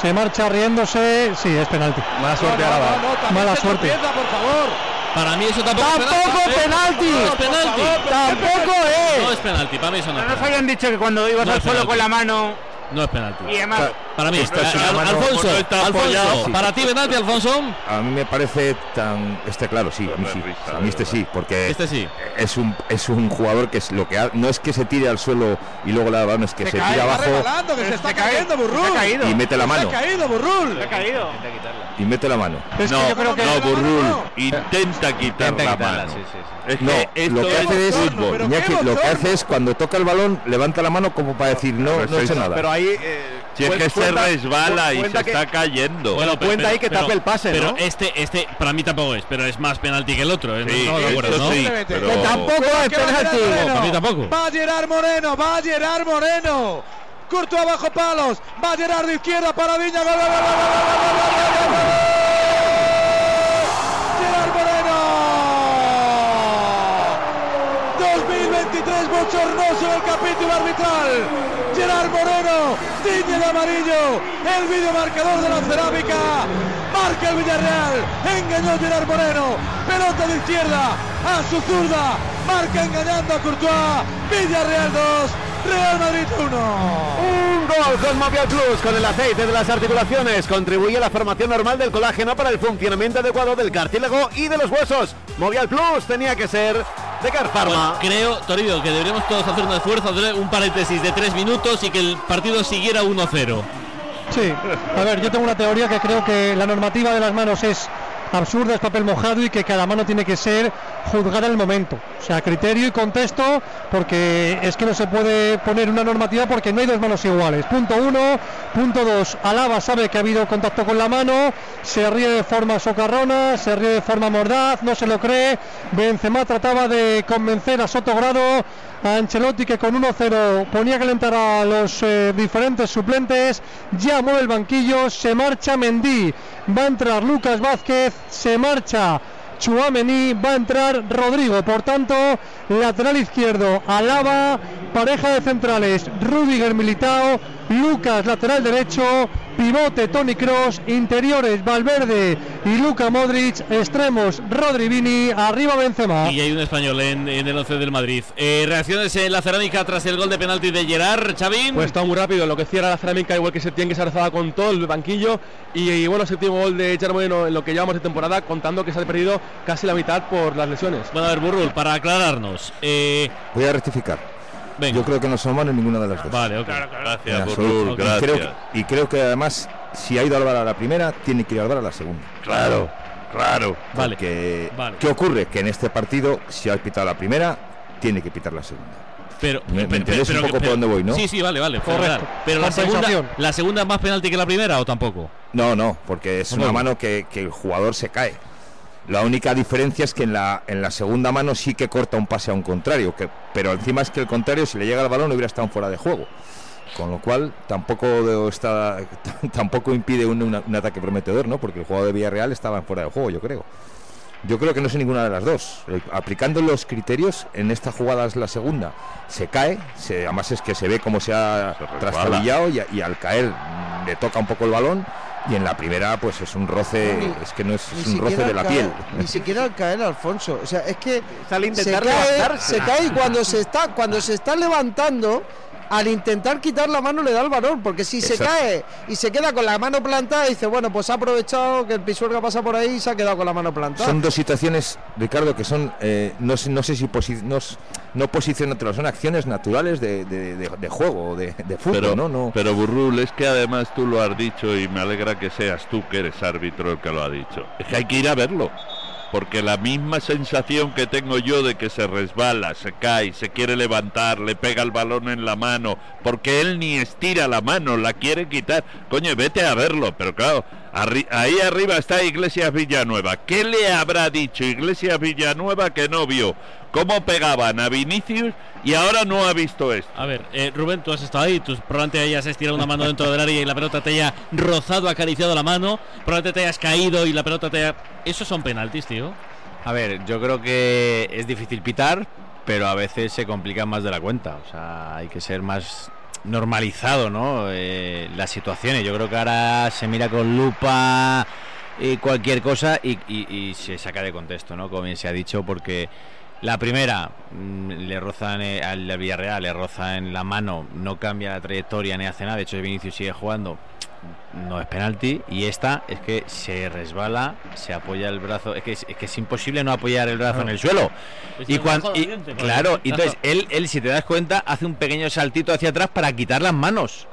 Se marcha riéndose. Sí, es penalti. Mala suerte, Alaba. Mala suerte. por favor. Para mí eso tampoco, ¡Tampoco es penalti. penalti! No es penalti. ¡Tampoco es! No es penalti, para mí eso no Pero nos habían dicho que cuando ibas No al es suelo penalti. con la mano No es penalti. y además Para mí, Esta es Al- una mano- Alfonso, apoyado. Alfonso, Sí. para ti penalti, Alfonso. A mí me parece tan este claro, sí, a mí sí, a mí este sí, porque Este sí. es un es un jugador que es lo que ha- no es que se tire al suelo y luego le da balón, es que se, cae, tira va abajo regalando, que se está cayendo, Burrul. se ha caído. y mete la mano Se ha caído, Burrul. Se ha caído. y mete la mano. Es que no, yo creo que- no, Burrul, no. intenta quitar Intenta la quitarla, mano. sí, sí, Es No, que esto lo que hace es bochorno, pero Iñaki, lo que bochorno. hace es cuando toca el balón levanta la mano como para decir no, no he hecho nada. Pero ahí. eh, si es que se resbala y se está cayendo. Bueno, cuenta ahí que tape el pase, Pero ¿no? este, este, para mí tampoco es, pero es más penalti que el otro. ¿eh? Sí. Sí. Que tampoco es penalti. Para mí tampoco. Va a Gerard Moreno, va a Gerard Moreno. Curto abajo palos, va a Gerard de izquierda para Viña. Gol, gol, gol, Gerard Moreno. 2023 bochornoso el capítulo arbitral. Gerard Moreno, tiñe de amarillo. El videomarcador de la cerámica. Marca el Villarreal. Engañó Gerard Moreno. Pelota de izquierda a su zurda. Marca engañando a Courtois. Villarreal 2. Real Madrid 1. Un gol con Movial Plus, con el aceite de las articulaciones. Contribuye a la formación normal del colágeno para el funcionamiento adecuado del cartílago y de los huesos. Movial Plus tenía que ser de Car Pharma. Bueno, creo, Toribio, que deberíamos todos hacer un esfuerzo, hacer un paréntesis de tres minutos y que el partido siguiera 1-0. Sí, a ver, yo tengo una teoría que creo que la normativa de las manos es absurda, es papel mojado y que cada mano tiene que ser juzgada al momento. O sea, criterio y contexto, porque es que no se puede poner una normativa porque no hay dos manos iguales. Punto uno. Punto dos. Alaba sabe que ha habido contacto con la mano, se ríe de forma socarrona, se ríe de forma mordaz, no se lo cree. Benzema trataba de convencer a Sotogrado, a Ancelotti que con 1-0 ponía a calentar a los eh, diferentes suplentes. Ya el banquillo, se marcha Mendy, va a entrar Lucas Vázquez, se marcha. Chuamení va a entrar Rodrigo, por tanto, lateral izquierdo, Alaba, pareja de centrales, Rudiger Militao, Lucas lateral derecho, pivote Tony Cross, interiores Valverde y Luca Modric, extremos Rodri Vini, arriba Benzema. Y hay un español en, en el 11 del Madrid. Eh, reacciones en la cerámica tras el gol de penalti de Gerard, Chavín. Pues está muy rápido, lo que cierra la cerámica, igual que se tiene que se alzaba con todo el banquillo. Y, y bueno, séptimo gol de Gerard Moreno en lo que llevamos de temporada, contando que se ha perdido casi la mitad por las lesiones. Bueno, a ver, Burrul, para aclararnos. eh, Voy a rectificar. Yo creo que no son manos ninguna de las dos. Vale, ok. Gracias, Y creo, que- y creo que además, si ha ido Álvaro a la primera, tiene que ir Álvaro a la segunda. Claro, claro. Vale. Porque, Vale. ¿Qué ocurre? Que en este partido, si ha pitado la primera, tiene que pitar la segunda. Pero, ¿Me- me pero- un pero- poco por dónde voy, no? Sí, sí, vale, vale. Correcto. Pero la segunda, la segunda es más penalti que la primera o tampoco. No, no, porque es ¿Cómo una no? mano que, que el jugador se cae. La única diferencia es que en la, en la segunda mano sí que corta un pase a un contrario, que, pero encima es que el contrario, si le llega el balón, hubiera estado fuera de juego. Con lo cual tampoco está, tampoco impide un, un ataque prometedor, ¿no? Porque el jugador de Villarreal estaba en fuera de juego, yo creo. Yo creo que no sé ninguna de las dos. Aplicando los criterios, en esta jugada es la segunda. Se cae, se, además es que se ve cómo se ha trastabillado y, al caer le toca un poco el balón. Y en la primera, pues es un roce, Ni- es que no es, un roce de la caer- piel. Ni siquiera al caer, Alfonso. O sea, es que Sale a se cae, se cae y cuando se está, cuando se está levantando, al intentar quitar la mano le da el valor, porque si se cae y se queda con la mano plantada, dice, bueno, pues ha aprovechado que el pisuerga pasa por ahí y se ha quedado con la mano plantada. Son dos situaciones, Ricardo, que son, eh, no, sé, no sé si posi no, no posicionártelo, son acciones naturales de, de- de- de juego, de, de fútbol, Pero, ¿no? no pero Burrul, es que además tú lo has dicho y me alegra que seas tú que eres árbitro el que lo ha dicho. Es que hay que ir a verlo. Porque la misma sensación que tengo yo de que se resbala, se cae, se quiere levantar, le pega el balón en la mano, porque él ni estira la mano, la quiere quitar. Coño, vete a verlo, pero claro, arri- ahí arriba está Iglesias Villanueva. ¿Qué le habrá dicho Iglesias Villanueva que no vio? ¿Cómo pegaban a Vinicius y ahora no ha visto esto? A ver, eh, Rubén, tú has estado ahí, tú probablemente hayas estirado una mano dentro del área y la pelota te haya rozado, acariciado la mano, probablemente te hayas caído y la pelota te haya... Esos son penaltis, tío. A ver, yo creo que es difícil pitar, pero a veces se complica más de la cuenta. O sea, hay que ser más normalizado, ¿no? Eh, las situaciones. Yo creo que ahora se mira con lupa y cualquier cosa y, y- se saca de contexto, ¿no? Como bien se ha dicho, porque la primera mm, le rozan eh, al al Villarreal, le roza en la mano, no cambia la trayectoria ni hace nada. De hecho, Vinicius sigue jugando no es penalti y esta es que se resbala, se apoya el brazo, es que es, es que es imposible no apoyar el brazo en el suelo. Y cuando por claro, y entonces él él si te das cuenta hace un pequeño saltito hacia atrás para quitar las manos.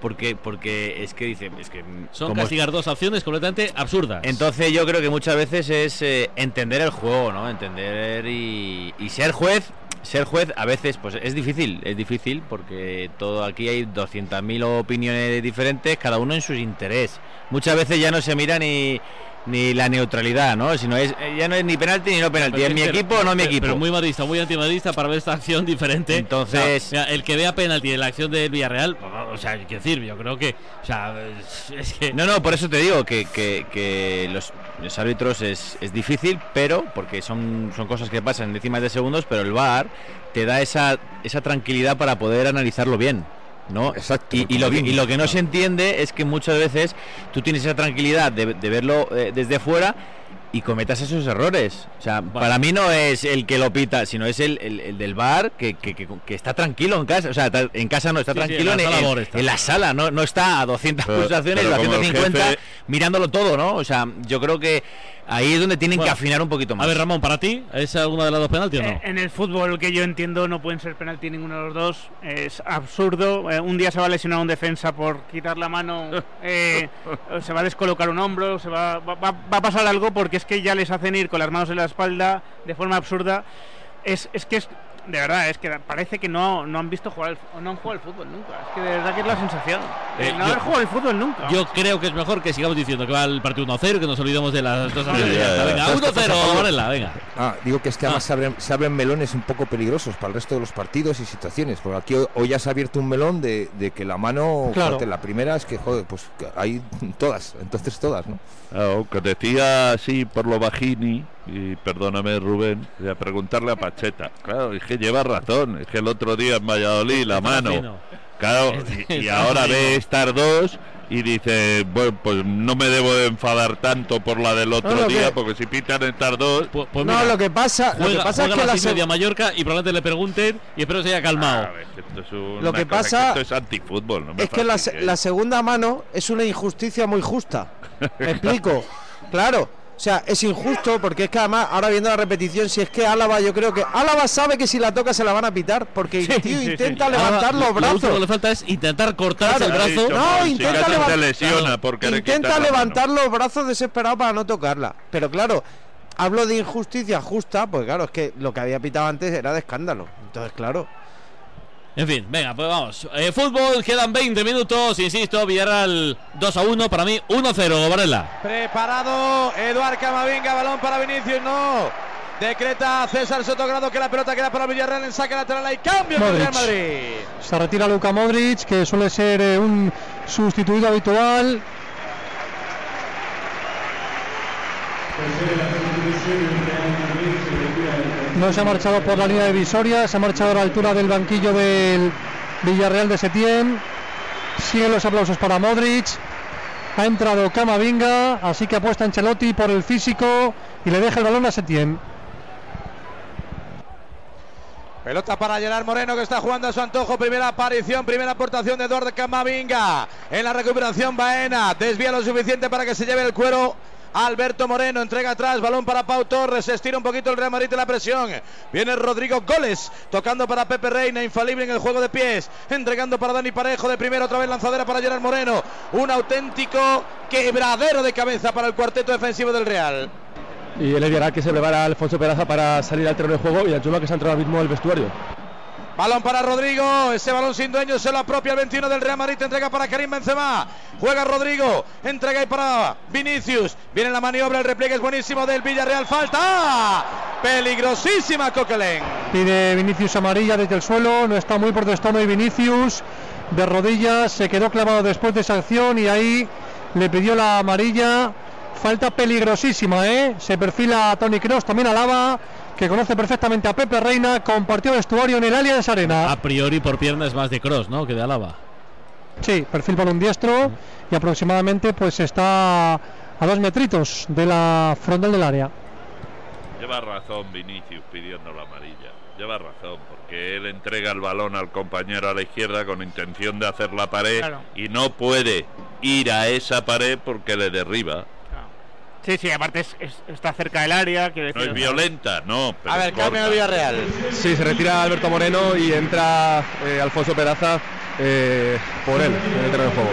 Porque porque es que dice, es que Son como- castigar dos acciones completamente absurdas. entonces yo creo que muchas veces es eh, entender el juego, ¿no? Entender y, y ser juez. Ser juez a veces pues es difícil, es difícil porque todo aquí hay 200.000 opiniones diferentes, cada uno en su interés. Muchas veces ya no se mira ni ni la neutralidad, ¿no? Sino es eh, ya no es ni penalti ni no penalti, es mi equipo o no mi equipo. Pero muy madridista, muy antimadridista para ver esta acción diferente. Entonces- O sea, mira, el que vea penalti en la acción del Villarreal, o sea, quiero decir, yo creo que, o sea, es que No, no, por eso te digo que, que- que los, los árbitros es, es difícil, pero porque son, son cosas que pasan en décimas de segundos, pero el VAR te da esa, esa tranquilidad para poder analizarlo bien. ¿No? Exacto. Y, y lo que, y lo que no se entiende es que muchas veces tú tienes esa tranquilidad de, de verlo eh, desde fuera y cometas esos errores. O sea, para mí no es el que lo pita, sino es el, el- el del bar que, que- que- que está tranquilo en casa. O sea, en casa no está Sí, sí, tranquilo en la en, sala en- Bor está. en la sala, no, no está a 200 Pero- pulsaciones pero a como el 150 jefe- mirándolo todo, ¿no? O sea, yo creo que ahí es donde tienen que Bueno, afinar un poquito más. A ver, Ramón, ¿para ti es alguna de las dos penaltis o no? Eh, En el fútbol que yo entiendo no pueden ser penalti ninguno de los dos. Es absurdo. Eh, un día se va a lesionar un defensa por quitar la mano, eh, se va a descolocar un hombro, se va, va, va- va a pasar algo porque es que ya les hacen ir con las manos en la espalda de forma absurda. es, es que es de verdad, es que parece que no, no han visto jugar el, o no han jugado el fútbol nunca. Es que de verdad que es la sensación. de Eh, no yo- haber jugado el fútbol nunca. Yo creo que es mejor que sigamos diciendo que va el partido 1-0 que nos olvidemos de las dos. Venga, ¿Sabes qué pasa, 1-0, Pablo? Varela, venga. Ah, digo que es que además se, abren, se abren melones un poco peligrosos para el resto de los partidos y situaciones. Porque aquí hoy, ya se ha abierto un melón de, de que la mano, Claro. joder, la primera es que, joder, pues que hay todas, entonces todas, ¿no? Claro, que decía así por lo bajini, y perdóname Rubén, de preguntarle a Pacheta. Claro, es que lleva razón, es que el otro día en Valladolid la mano. Claro, y, ahora ve estar dos y dice, bueno, pues no me debo de enfadar tanto por la del otro No, lo día, que- porque si pitan estar dos... Pues no, mira, lo que pasa, lo Juega, que pasa es que a la media Mallorca y probablemente le pregunten y espero se haya calmado. A ver, que esto es una Lo que cosa pasa esto es antifútbol, no me es que la, la segunda mano es una injusticia muy justa. ¿Me explico? Claro. O sea, es injusto porque es que además, ahora viendo la repetición, si es que Álava, yo creo que Álava sabe que si la toca se la van a pitar porque el tío intenta levantar los lo- Lo último que brazos. le falta es intentar cortarse Claro. el brazo. dicho, No, si intenta te lesiona porque le Intenta levantar los brazos desesperados para no tocarla. Pero claro, hablo de injusticia justa, pues claro, es que lo que había pitado antes era de escándalo. Entonces, claro. En fin, venga, pues vamos. Eh, fútbol, quedan 20 minutos, insisto, Villarreal 2 a 1, para mí 1-0, Varela. Preparado Eduard Camavinga, balón para Vinicius, no. Decreta César Sotogrado que la pelota queda para Villarreal en saque lateral y cambio del Real Modric. Madrid. Se retira Luka Modric, que suele ser eh, un sustituido habitual. No se ha marchado por la línea de visoria, se ha marchado a la altura del banquillo del Villarreal de Setién. Siguen los aplausos para Modric. Ha entrado Camavinga, así que apuesta Ancelotti por el físico y le deja el balón a Setién. Pelota para Gerard Moreno que está jugando a su antojo. Primera aparición, primera aportación de Eduardo Camavinga. En la recuperación Baena. Desvía lo suficiente para que se lleve el cuero. Alberto Moreno entrega atrás, balón para Pau Torres, estira un poquito el Real Madrid de la presión. Viene Rodrigo Goles, tocando para Pepe Reina, infalible en el juego de pies, entregando para Dani Parejo de primero, otra vez lanzadera para Gerard Moreno. Un auténtico quebradero de cabeza para el cuarteto defensivo del Real. Y el Villarreal que se prepara a Alfonso Peraza para salir al terreno de juego y a Chuma que se ha entrado al ritmo del vestuario. Balón para Rodrigo, ese balón sin dueño se lo apropia el 21 del Real Madrid, entrega para Karim Benzema, juega Rodrigo, entrega ahí para Vinicius, viene la maniobra, el repliegue es buenísimo del Villarreal, falta, peligrosísima Coquelin. Pide Vinicius amarilla desde el suelo, no está muy protestado y Vinicius. De rodillas, se quedó clavado después de esa acción y ahí le pidió la amarilla. Falta peligrosísima, ¿eh? Se perfila Tony Cross, también a Lava, que conoce perfectamente a Pepe Reina, compartió vestuario en el Allianz Arena. A priori por pierna es más de cross, ¿no? Que de Alaba. Sí, perfil balón diestro y aproximadamente pues está a dos metritos de la frontal del área. Lleva razón Vinicius pidiendo la amarilla. Lleva razón, porque él entrega el balón al compañero a la izquierda con intención de hacer la pared Claro. y no puede ir a esa pared porque le derriba. Sí, sí, aparte es- es- está cerca del área. No es violenta, no. pero A ver, corta. cambio Villarreal. Sí, se retira Alberto Moreno y entra eh, Alfonso Peraza eh, por él en el terreno de juego.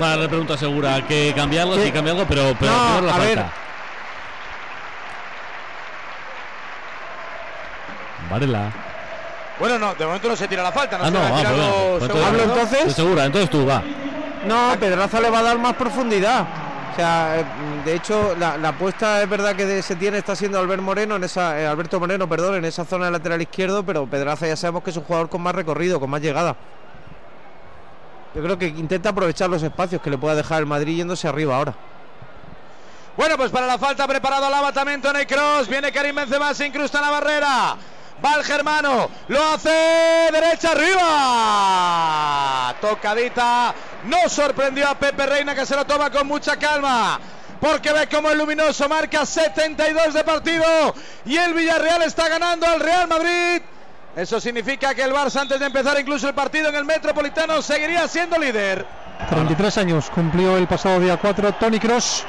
Vale, le pregunta segura que cambia algo, Sí. sí cambia algo, pero, pero No, primero la a ver. falta. Varela. Bueno, no, de momento no se tira la falta, no Ah, se no, va a ah, pues entonces- ¿no? entonces? Pues segura, entonces tú, va. No, Pedraza le va a dar más profundidad. O sea, eh, de hecho, la, apuesta es verdad que se tiene está siendo Albert Moreno en esa, eh, Alberto Moreno, perdón, en esa zona de lateral izquierdo, pero Pedraza ya sabemos que es un jugador con más recorrido, con más llegada. Yo creo que intenta aprovechar los espacios que le pueda dejar el Madrid yéndose arriba ahora. Bueno, pues para la falta preparado Lava también Tony Cross. Viene Karim Benzema, se incrusta en la barrera. Va el germano, lo hace derecha arriba. Tocadita, no sorprendió a Pepe Reina que se lo toma con mucha calma. Porque ve como el luminoso marca 72 de partido y el Villarreal está ganando al Real Madrid. Eso significa que el Barça antes de empezar incluso el partido en el Metropolitano seguiría siendo líder. 33 años cumplió el pasado día 4 Tony Cross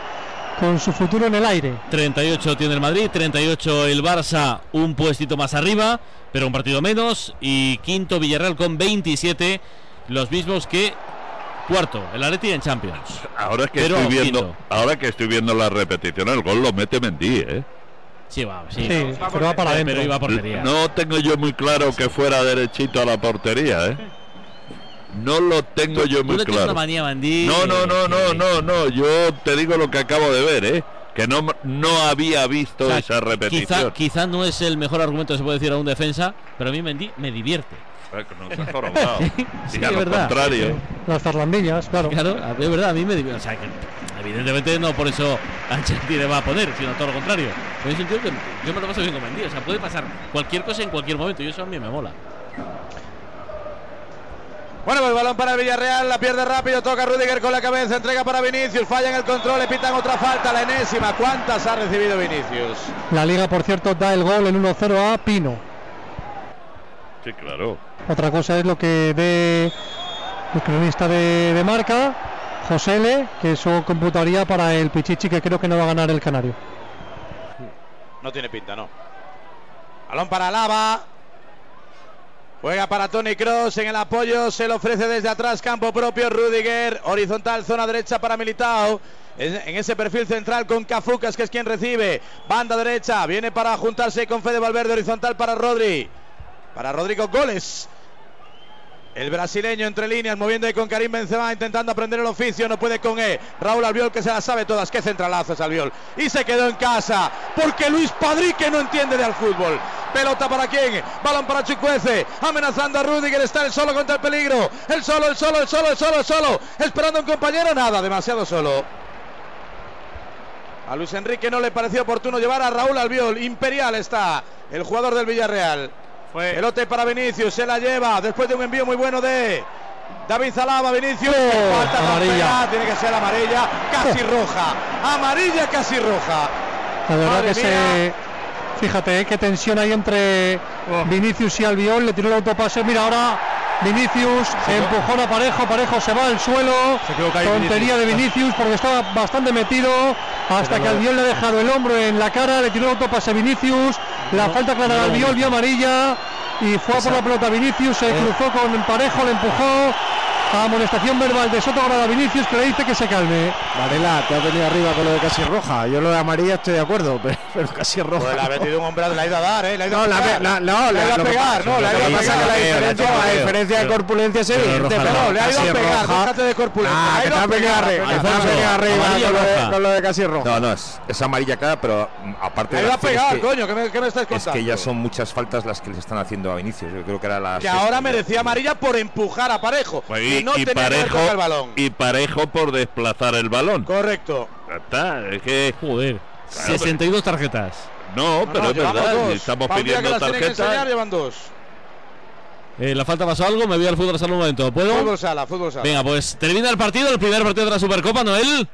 con su futuro en el aire. 38 tiene el Madrid, 38 el Barça, un puestito más arriba, pero un partido menos. Y quinto Villarreal con 27, los mismos que Cuarto, el Atleti en Champions. Ahora es que Pero estoy viendo, quinto. ahora que estoy viendo la repetición, el gol lo mete Mendy, ¿eh? Sí, va, sí. Sí, pero va para adentro. Pero iba a portería. No tengo yo muy claro que fuera derechito a la portería, ¿eh? No lo tengo yo muy claro. No, no, no, no, que- no, no. Yo te digo lo que acabo de ver, ¿eh? Que no, no había visto o sea, esa repetición. Quizá, quizá no es el mejor argumento que se puede decir a un defensa, pero a mí Mendy me divierte. Nos jorobado. Sí, es lo verdad. contrario. Las zarlandillas, claro. Claro, es verdad, a mí me divierte. O sea, que evidentemente no por eso Ancelotti le va a poner, sino todo lo contrario. Pero es un tío que yo me lo paso bien con Mendy. O sea, puede pasar cualquier cosa en cualquier momento y eso a mí me mola. Bueno, pues balón para el Villarreal, la pierde rápido, toca Rudiger con la cabeza, entrega para Vinicius, falla en el control, le pitan otra falta, la enésima. ¿Cuántas ha recibido Vinicius? La liga, por cierto, da el gol en 1-0 a Pino. Sí, claro. Otra cosa es lo que ve el cronista de, de marca, José L, que eso computaría para el Pichichi, que creo que no va a ganar el Canario. No tiene pinta, no. Balón para Lava. Juega para Tony Cross en el apoyo, se le ofrece desde atrás, campo propio, Rudiger, horizontal, zona derecha para Militao. En en ese perfil central con Cafucas, que es quien recibe. Banda derecha, viene para juntarse con Fede Valverde, horizontal para Rodri. Para Rodrigo Goles. El brasileño entre líneas, moviendo ahí con Karim Benzema, intentando aprender el oficio, no puede con E. Raúl Albiol que se la sabe todas, qué centralazo es Albiol. Y se quedó en casa, porque Luis Padrique no entiende de al fútbol. Pelota para quién, balón para Chucuece, amenazando a Rudiger, está el solo contra el peligro. El solo, el solo, el solo, el solo, el solo. Esperando a un compañero, nada, demasiado solo. A Luis Enrique no le pareció oportuno llevar a Raúl Albiol. Imperial está el jugador del Villarreal. Pelote para Vinicius, se la lleva después de un envío muy bueno de David Zalaba, Vinicius. Falta tan amarilla. tiene que ser amarilla, casi roja. Amarilla casi roja. La verdad Madre que mía. se. Fíjate, eh, qué tensión hay entre Vinicius y Albiol. Le tiró el autopase. Mira, ahora Vinicius empujón a Parejo. Parejo se va al suelo. Tontería Vinicius. de Vinicius porque estaba bastante metido. Hasta que Albiol le ha dejado el hombro en la cara. Le tiró el autopase a Vinicius. La falta clara de Albiol, vio amarilla. Y fue a por la pelota Vinicius. Se cruzó con Parejo, le empujó. Amonestación verbal de Soto Grada a Vinicius que le dice que se calme. Varela, te has venido arriba con lo de casi roja. Yo lo de amarilla estoy de acuerdo, pero, pero casi roja. Pues le ha metido un hombre, le ha ido a dar, ¿eh? Le ha ido No, a la, pegar. la- no, le ha ido a lo que pegar, no, ha ido a la diferencia, la de corpulencia es evidente. pero no, le ha ido a pegar, déjate de corpulencia. Ah, Ha que te arriba, con lo, de, de casi roja. No, no, es, es amarilla clara, pero mm, aparte Le ha de ido a las pegar, que- coño, ¿qué me, me estás Es contando? que ya son muchas faltas las que les están haciendo a Vinicius. Yo creo que era la que ahora merecía amarilla por empujar a Parejo. Pues y, no parejo, tocado el balón. y parejo por desplazar el balón. Correcto. Está, es que. Joder, Claro, 62 tarjetas. No, No, pero no, es verdad. dos. Estamos Para pidiendo enseñar, tarjetas. llevan dos. Eh, ¿La falta pasó algo? Me voy al fútbol sala un momento. ¿Puedo? Fútbol sala, fútbol sala. Venga, pues termina el partido, el primer partido de la Supercopa, Noel.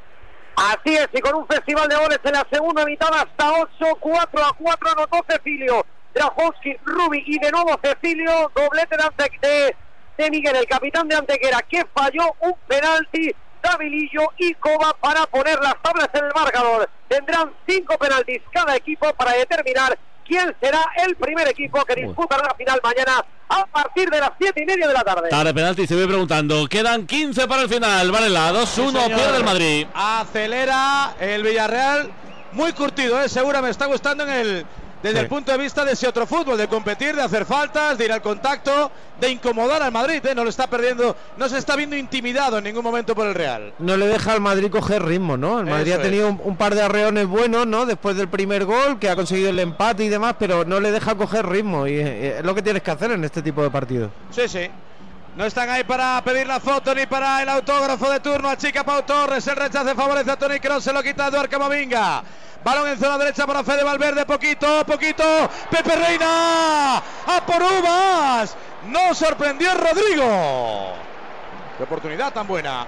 Así es, y con un festival de goles en la segunda mitad hasta 8, 4 a 4 anotó Cecilio. Drahovski, Rubi y de nuevo Cecilio, doblete de, de Miguel, el capitán de Antequera, que falló un penalti. Davilillo y Coba para poner las tablas en el marcador. Tendrán cinco penaltis cada equipo para determinar quién será el primer equipo que disputará la final mañana a partir de las siete y media de la tarde. Tarde penalti, se voy preguntando. Quedan 15 para el final. Varela, 2-1, señor. pierde el Madrid. Acelera el Villarreal. Muy curtido, ¿eh? Segura me está gustando en el, desde Sí. el punto de vista de ese otro fútbol, de competir, de hacer faltas, de ir al contacto, de incomodar al Madrid. ¿eh? No lo está perdiendo, no se está viendo intimidado en ningún momento por el Real. No le deja al Madrid coger ritmo, ¿no? El Madrid Eso ha tenido un, un par de arreones buenos, ¿no? Después del primer gol, que ha conseguido el empate y demás, pero no le deja coger ritmo. Y eh, es lo que tienes que hacer en este tipo de partidos. Sí, sí. No están ahí para pedir la foto ni para el autógrafo de turno a Chica Pau Torres. El rechace favorece a Tony Kroos. Se lo quita Eduard Camavinga. Balón en zona derecha para Fede Valverde. Poquito, poquito. Pepe Reina. A por uvas. No sorprendió Rodrigo. Qué oportunidad tan buena.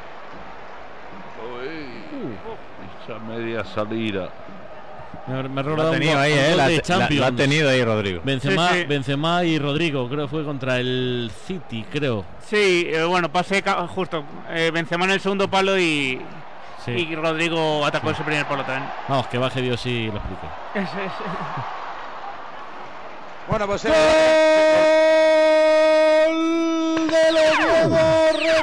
Esa media salida. Me, me ha Lo recordado ha un tenido gol- ahí, un eh, gol la- de la- Champions. la ha tenido ahí Rodrigo. Benzema, Sí, sí. Benzema y Rodrigo, creo que fue contra el City, creo. Sí, eh, bueno, pase ca- justo. Eh, Benzema en el segundo palo y, Sí. y Rodrigo atacó ese primer palo también. Vamos, que baje Dios y lo explique. Bueno, pues. Gol del Oviedo,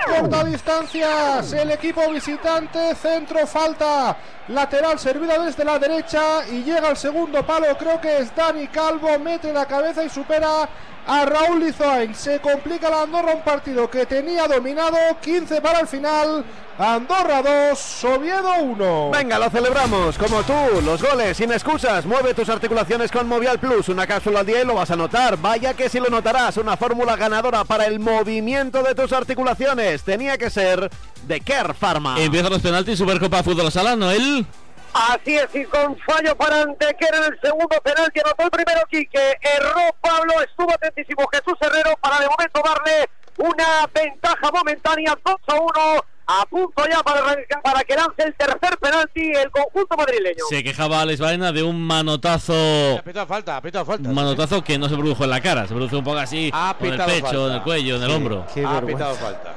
corta distancias el equipo visitante, centro falta, lateral servida desde la derecha y llega al segundo palo, creo que es Dani Calvo, mete la cabeza y supera a Raúl Lizoain. Se complica la Andorra un partido que tenía dominado, 15 para el final, Andorra 2, Oviedo 1. Venga, lo celebramos como tú, los goles sin excusas. Mueve tus articulaciones con Movial Plus, una cápsula al día y lo vas a notar. Vaya que si lo notarás, una fórmula ganadora para el movimiento de tus articulaciones. Tenía que ser de Care Pharma. Empiezan los penaltis, Supercopa Fútbol Sala, Noel. Así es, y con fallo para Antequera en el segundo penalti, anotó el primero Quique, erró Pablo, estuvo atentísimo Jesús Herrero para de momento darle una ventaja momentánea, 2 a 1, a punto ya para, para que lance el tercer penalti el conjunto madrileño. Se quejaba Alex Baena de un manotazo. Ha pitado falta, ha pitado falta. Un manotazo que no se produjo en la cara, se produjo un poco así, con el pecho, falta. en el cuello, en el Sí, hombro. qué Ha pitado falta.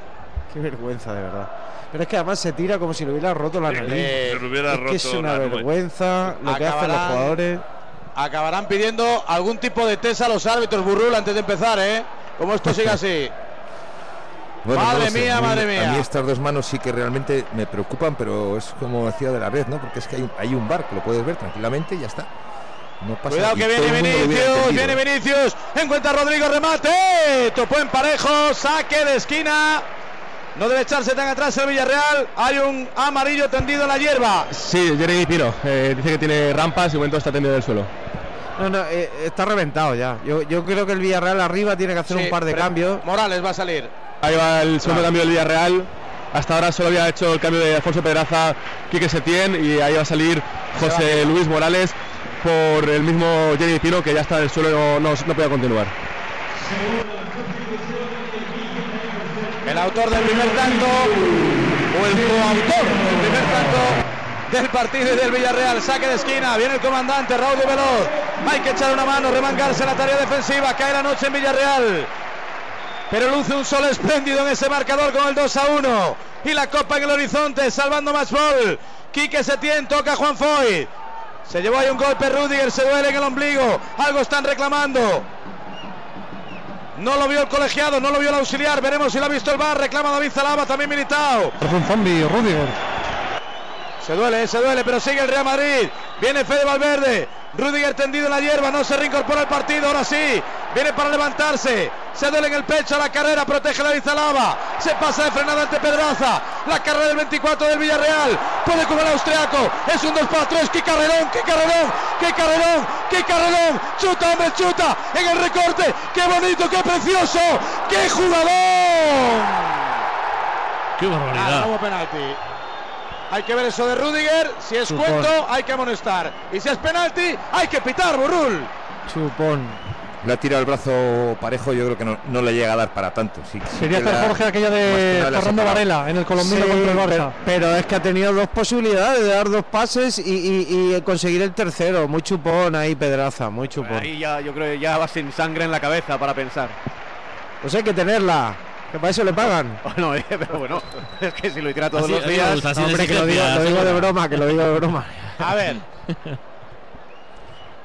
Qué vergüenza, de verdad. Pero es que además se tira como si le hubiera roto la nariz. hubiera es que es roto una vergüenza lo que hacen los Acabarán- jugadores. Acabarán pidiendo algún tipo de test a los árbitros, Burrul, antes de empezar, ¿eh? Como esto sigue así. Bueno, Madre sé, mía, a mí- madre mía. A mí estas dos manos sí que realmente me preocupan, pero es como decía de la red, ¿no? Porque es que hay, hay un bar que lo puedes ver tranquilamente y ya está. No pasa Cuidado que viene Vinicius, viene Vinicius, encuentra a Rodrigo, remate, topó en parejo, saque de esquina. No debe echarse tan atrás el Villarreal. Hay un amarillo tendido en la hierba. Sí, Jeremy Pino. eh, dice que tiene rampas y momento está tendido en el suelo. No, no, eh, está reventado ya. Yo, yo creo que el Villarreal arriba tiene que hacer Sí, un par de cambios. Morales va a salir. Ahí va el segundo cambio del Villarreal. Hasta ahora solo había hecho el cambio de Alfonso Pedraza, Quique Setién y ahí va a salir José Luis Morales por el mismo Jeremy Pino que ya está en el suelo no, no, no puede continuar. Autor del primer tanto, o el coautor del primer tanto del partido y del Villarreal. Saque de esquina, viene el comandante Raúl de Veloz. Hay que echar una mano, remangarse la tarea defensiva. Cae la noche en Villarreal. Pero luce un sol espléndido en ese marcador con el 2 a 1. Y la copa en el horizonte, salvando más gol. Quique Setién toca Juan Foy. Se llevó ahí un golpe Rudiger, se duele en el ombligo. Algo están reclamando. No lo vio el colegiado, no lo vio el auxiliar. Veremos si lo ha visto el bar. Reclama David Zalaba, también militado. Es un zombie, Rudiger. Se duele, se duele, pero sigue el Real Madrid. Viene Fede Valverde. Rudiger tendido en la hierba, no se reincorpora al partido. Ahora sí, viene para levantarse. Se duele en el pecho a la carrera, protege David Zalaba. Se pasa de frenada ante Pedraza. La carrera del 24 del Villarreal. Puede con el austriaco. Es un 2 para 3. ¡Qué carrerón! ¡Qué carrerón! ¡Qué carrerón! ¡Qué carrerón! ¡Chuta, hombre, chuta! En el recorte. ¡Qué bonito, qué precioso! ¡Qué jugador! ¡Qué barbaridad! Ah, penalti. Hay que ver eso de Rudiger. Si es Chupón. cuento, hay que amonestar. Y si es penalti, hay que pitar, Burrul. Chupón. Le ha tirado el brazo parejo, yo creo que no, no le llega a dar para tanto. Sí, sí hacer la- Jorge aquella de Fernando. Varela en el colombiano Sí, contra el Barça. pero, pero es que ha tenido dos posibilidades de dar dos pases y, y- y conseguir el tercero. Muy chupón ahí, Pedraza, muy chupón. Ahí ya, yo creo que ya va sin sangre en la cabeza para pensar. Pues hay que tenerla, que para eso le pagan. Bueno, eh, pero bueno, es que si lo hiciera todos Así- los días. gusta, No, hombre, que lo digo, lo digo de broma, que lo digo de broma. A ver,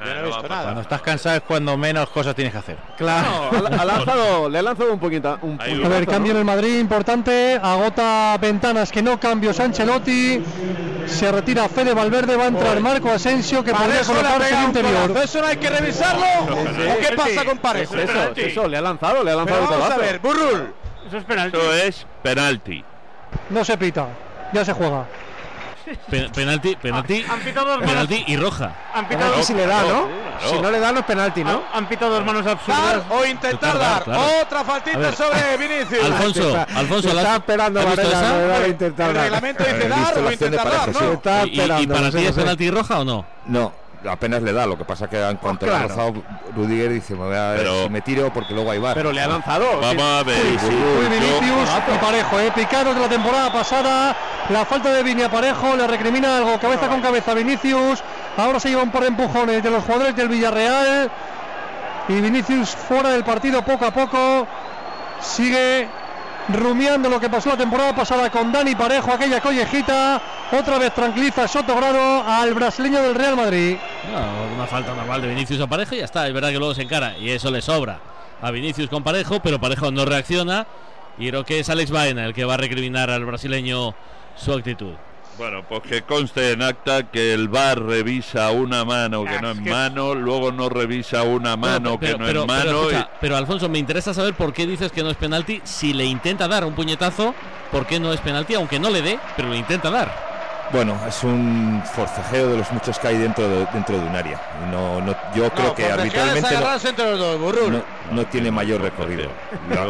yo no he visto nada. Cuando estás cansado es cuando menos cosas tienes que hacer. Claro. No, ha, lanzado, le ha lanzado un poquito. Un A ver, cambio en el Madrid importante. Agota ventanas que no cambios Ancelotti. Se retira Fede Valverde. Va a entrar Marco Asensio que podría colocarse en interior. ¿Eso no hay que revisarlo? ¿O qué pasa con Parejo? Es eso, es eso, le ha lanzado, le ha lanzado Pero el vamos a ver, Burrul. Eso es penalti. Eso es penalti. No se pita. Ya se juega. Pe- penalti, penalti, Han pitado dos manos. penalti y roja. Han pitado, Penalti si le da, ¿no? Claro. Si no le da, no es penalti, ¿no? han, han pitado dos manos Dar absurdas. o intentar dar. claro. Otra faltita ver. sobre Vinicius. Alfonso, Alfonso, Se ¿la- está esperando ¿has visto Varela, no intentar El dar. reglamento dice dar o intentar dar. ¿no? ¿Y, y para ti es penalti roja o no? No, apenas le da. Lo que pasa que en cuanto le ha claro. rozado, Rudiger dice: me, voy a, Pero- si me tiro porque luego hay bar. Pero le ha lanzado. Vamos a ver. Burrul, yo- Vinicius y Parejo, eh. Picaros de la temporada pasada. La falta de Vini Parejo le recrimina algo cabeza con cabeza Vinicius. Ahora se lleva un par de empujones de los jugadores del Villarreal. Y Vinicius fuera del partido poco a poco. Sigue rumiando lo que pasó la temporada pasada con Dani Parejo, aquella collejita. Otra vez tranquiliza Sotogrado al brasileño del Real Madrid. Una falta normal de Vinicius a Parejo y ya está. Es verdad que luego se encara y eso le sobra a Vinicius con Parejo, pero Parejo no reacciona Y creo que es Alex Baena el que va a recriminar al brasileño su actitud. Bueno, pues que conste en acta que el VAR revisa una mano que no es mano, luego no revisa una mano que no es mano. Pero, y- escucha, pero, Alfonso, me interesa saber por qué dices que no es penalti. Si le intenta dar un puñetazo, ¿por qué no es penalti? Aunque no le dé, pero le intenta dar. Bueno, es un forcejeo de los muchos que hay dentro de, dentro de un área. Y no, no, yo creo que arbitralmente no, entre los dos, Burrul. no- no tiene mayor recorrido.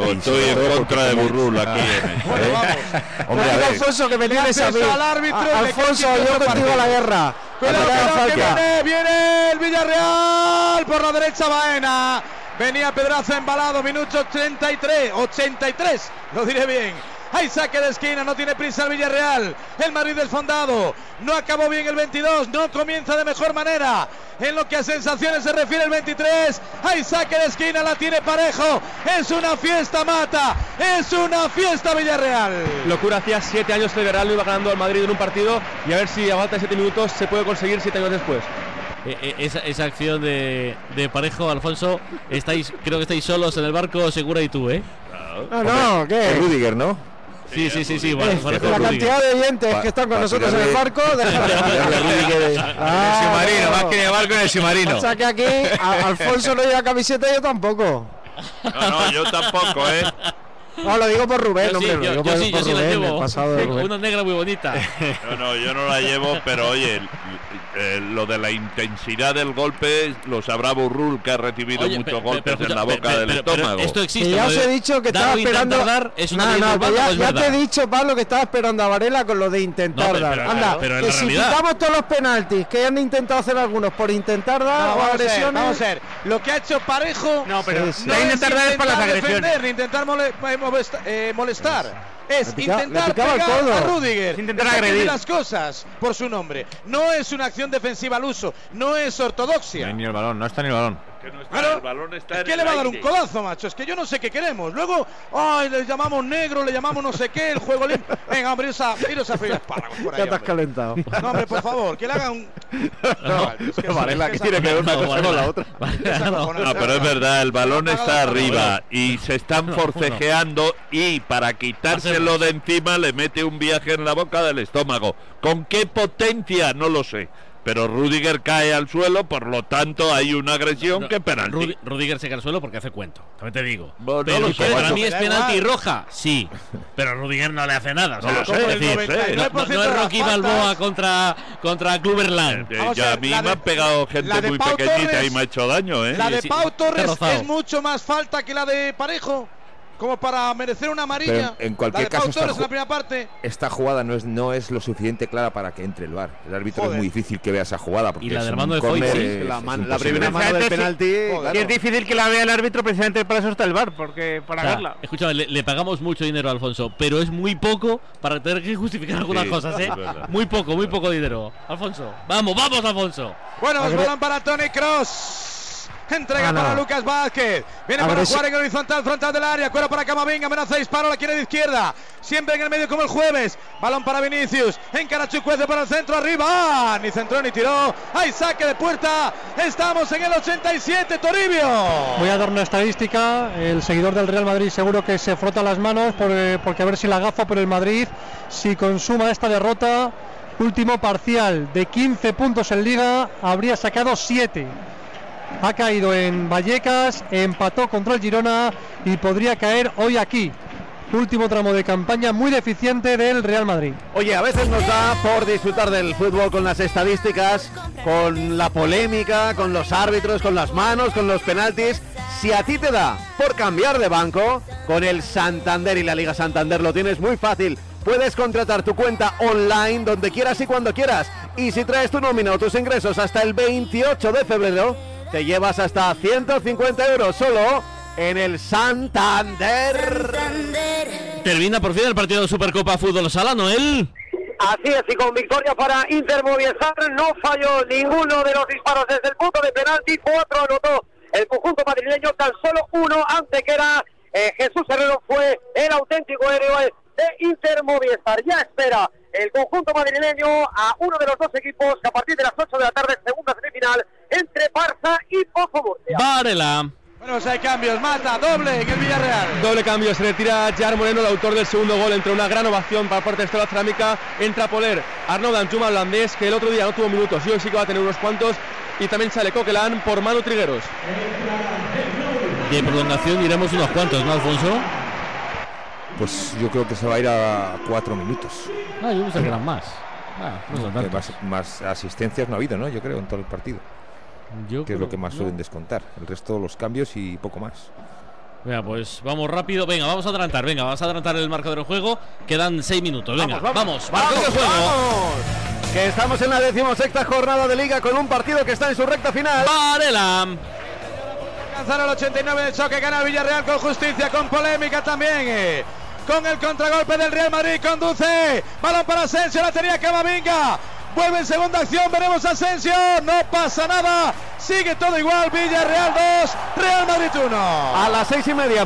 Y estoy en contra de Burrul aquí. ¿Eh? Hombre, a ver, Alfonso, que me tienes a mí. al árbitro Alfonso, yo contigo a la guerra. Cuidado, No cuidado, que viene, viene el Villarreal por la derecha Baena. Venía Pedraza embalado, minuto 83, 83, lo diré bien. Hay saque de esquina, no tiene prisa el Villarreal. El Madrid desfondado. No acabó bien el 22, no comienza de mejor manera. En lo que a sensaciones se refiere el 23, hay saque de esquina, la tiene parejo. Es una fiesta mata, es una fiesta Villarreal. Locura, hacía siete años que el Villarreal no iba ganando al Madrid en un partido y a ver si a falta de siete minutos se puede conseguir siete años después. Eh, eh, esa, esa acción de, de parejo, Alfonso, estáis, creo que estáis solos en el barco, Segura y tú, ¿eh? No, no, ¿qué? es Rudiger, ¿no? Sí, sí, sí, sí. bueno, Eh, la Rudiger. cantidad de oyentes Pa- que están con pa- nosotros en el barco. deja- Ah, submarino, no. más que en el barco en el submarino. O sea que aquí a- Alfonso no lleva camiseta y yo tampoco. No, no, yo tampoco, ¿eh? No, lo digo por Rubén, Yo sí, hombre. yo, lo digo yo por, sí, yo por sí la Rubén, el llevo. de Rubén. Una negra muy bonita. No, no, yo no la llevo, pero oye, el- eh, lo de la intensidad del golpe lo sabrá Burrul, que ha recibido Oye, muchos pe- pe- golpes pero en la boca del estómago. esto existe. Que ya os he dicho que estaba esperando. dar es una no, leyenda no, urbana, que ya, ¿o es ya verdad? te he dicho, Pablo, que estaba esperando a Varela con lo de intentar No, pero- dar. pero- Anda, pero en que si realidad- quitamos todos los penaltis que han intentado hacer algunos por intentar dar No, o vamos, a ver, agresiones. vamos a ver. Lo que ha hecho Parejo No, pero Sí, sí. no no es intentar dar es para las agresiones. defender, ni intentar eh, eh, molestar. Es intentar pegar a Rudiger. Es intentar agredir. di las cosas por su nombre. No es una acción defensiva al uso. No es No ortodoxia. hay ni el balón, no está ni el balón. Que no está, Claro, el balón está es en que el le va a dar un codazo, macho. Es que yo no sé qué queremos. Luego, ay, le llamamos negro, le llamamos no sé qué, el juego limpio. Venga, hombre, iros a, iros a freír espárragos por ahí, Ya te has calentado. No, hombre, por favor, que le haga un. No, es que Varela, que esa- tiene que ver una No, cosa con la otra. esa No. pero es verdad, el balón está arriba y se están forcejeando y para quitárselo de encima le mete un viaje en la boca del estómago. ¿Con qué potencia? No lo sé. Pero Rudiger cae al suelo, por lo tanto hay una agresión que penalti. Rudi- Rudiger se cae al suelo porque hace cuento. También te digo. Bueno, no pero lo que sé, para mí es penalti igual. roja, sí. Pero Rudiger no le hace nada. o sea, No lo es sé, decir, no sé. no, no- no es Rocky Balboa contra, contra Cluberland. Eh, Vamos ya a mí me han pegado gente muy Pau pequeñita Torres- y me ha hecho daño, ¿eh? La de Pau Torres es mucho más falta que la de Parejo. Como para merecer una amarilla. Pero en cualquier la de Pau caso está Torres en ju- la primera parte. Esta jugada no es, no es lo suficiente clara para que entre el VAR. El árbitro Joder. es muy difícil que vea esa jugada. Porque Y la del mando de Foyt, sí. es- La, man- la primera mano del penalti. Y es difícil que la vea el árbitro precisamente para eso está el bar, porque para O sea, verla. escúchame, le, le pagamos mucho dinero a Alfonso, pero es muy poco para tener que justificar algunas Sí, cosas, ¿eh? Muy poco, muy poco dinero. Alfonso, vamos, vamos, Alfonso. Bueno, balón para Tony Cross. Entrega para Lucas Vázquez. Viene para jugar en el horizontal, frontal del área. Cuero para Camavinga. Amenaza disparo. La quiere de izquierda. Siempre en el medio como el jueves. Balón para Vinicius. Encara Chukwueze para el centro. Arriba. Ni centró ni tiró. Hay saque de puerta. Estamos en el 87. Toribio. Voy a dar una estadística. El seguidor del Real Madrid seguro que se frota las manos por, eh, porque a ver si la gafa por el Madrid. Si consuma esta derrota, último parcial de 15 puntos en liga, habría sacado 7. Ha caído en Vallecas, empató contra el Girona y podría caer hoy aquí. Último tramo de campaña muy deficiente del Real Madrid. Oye, a veces nos da por disfrutar del fútbol con las estadísticas, con la polémica, con los árbitros, con las manos, con los penaltis. Si a ti te da por cambiar de banco, con el Santander y la Liga Santander lo tienes muy fácil. Puedes contratar tu cuenta online donde quieras y cuando quieras. Y si traes tu nómina o tus ingresos hasta el 28 de febrero, te llevas hasta 150 euros solo en el Santander. Termina por fin el partido de Supercopa Fútbol Sala, Noel. Así es, y con victoria para Inter Movistar, no falló ninguno de los disparos desde el punto de penalti, cuatro anotó el conjunto madrileño, tan solo uno ante que era eh, Jesús Herrero fue el auténtico héroe de Inter Movistar. Ya espera el conjunto madrileño a uno de los dos equipos que a partir de las 8 de la tarde, segunda semifinal, entre Barça y Pozo Murcia. Varela. Bueno, pues hay cambios. Mata, doble en el Villarreal. Doble cambio, se retira Jar Moreno, el autor del segundo gol. Entre una gran ovación para parte de Estela Cerámica. Entra Poler, Arnaud Danjuma, holandés, que el otro día no tuvo minutos y hoy sí que va a tener unos cuantos. Y también sale Coquelán por Manu Trigueros. De prolongación iremos unos cuantos, ¿no, Alfonso? Pues yo creo que se va a ir a cuatro minutos. Ah, yo pensaba que eran más. Ah, no Que más, más asistencias no ha habido, ¿no? Yo creo, en todo el partido. Yo que es creo- lo que más no. suelen descontar. El resto, los cambios y poco más. Venga, pues vamos rápido. Venga, vamos a adelantar. Venga, vamos a adelantar el marcador del juego. Quedan seis minutos. Venga, vamos. marcador del juego. vamos. Que estamos en la decimosexta jornada de liga con un partido que está en su recta final. Varela. Alcanzar el 89 de choque, gana el Villarreal con justicia, con polémica también. eh. Con el contragolpe del Real Madrid, conduce. Balón para Asensio, la tenía Camavinga. Vuelve en segunda acción, veremos Asensio. No pasa nada. Sigue todo igual. Villarreal 2, Real Madrid 1. A las seis y media,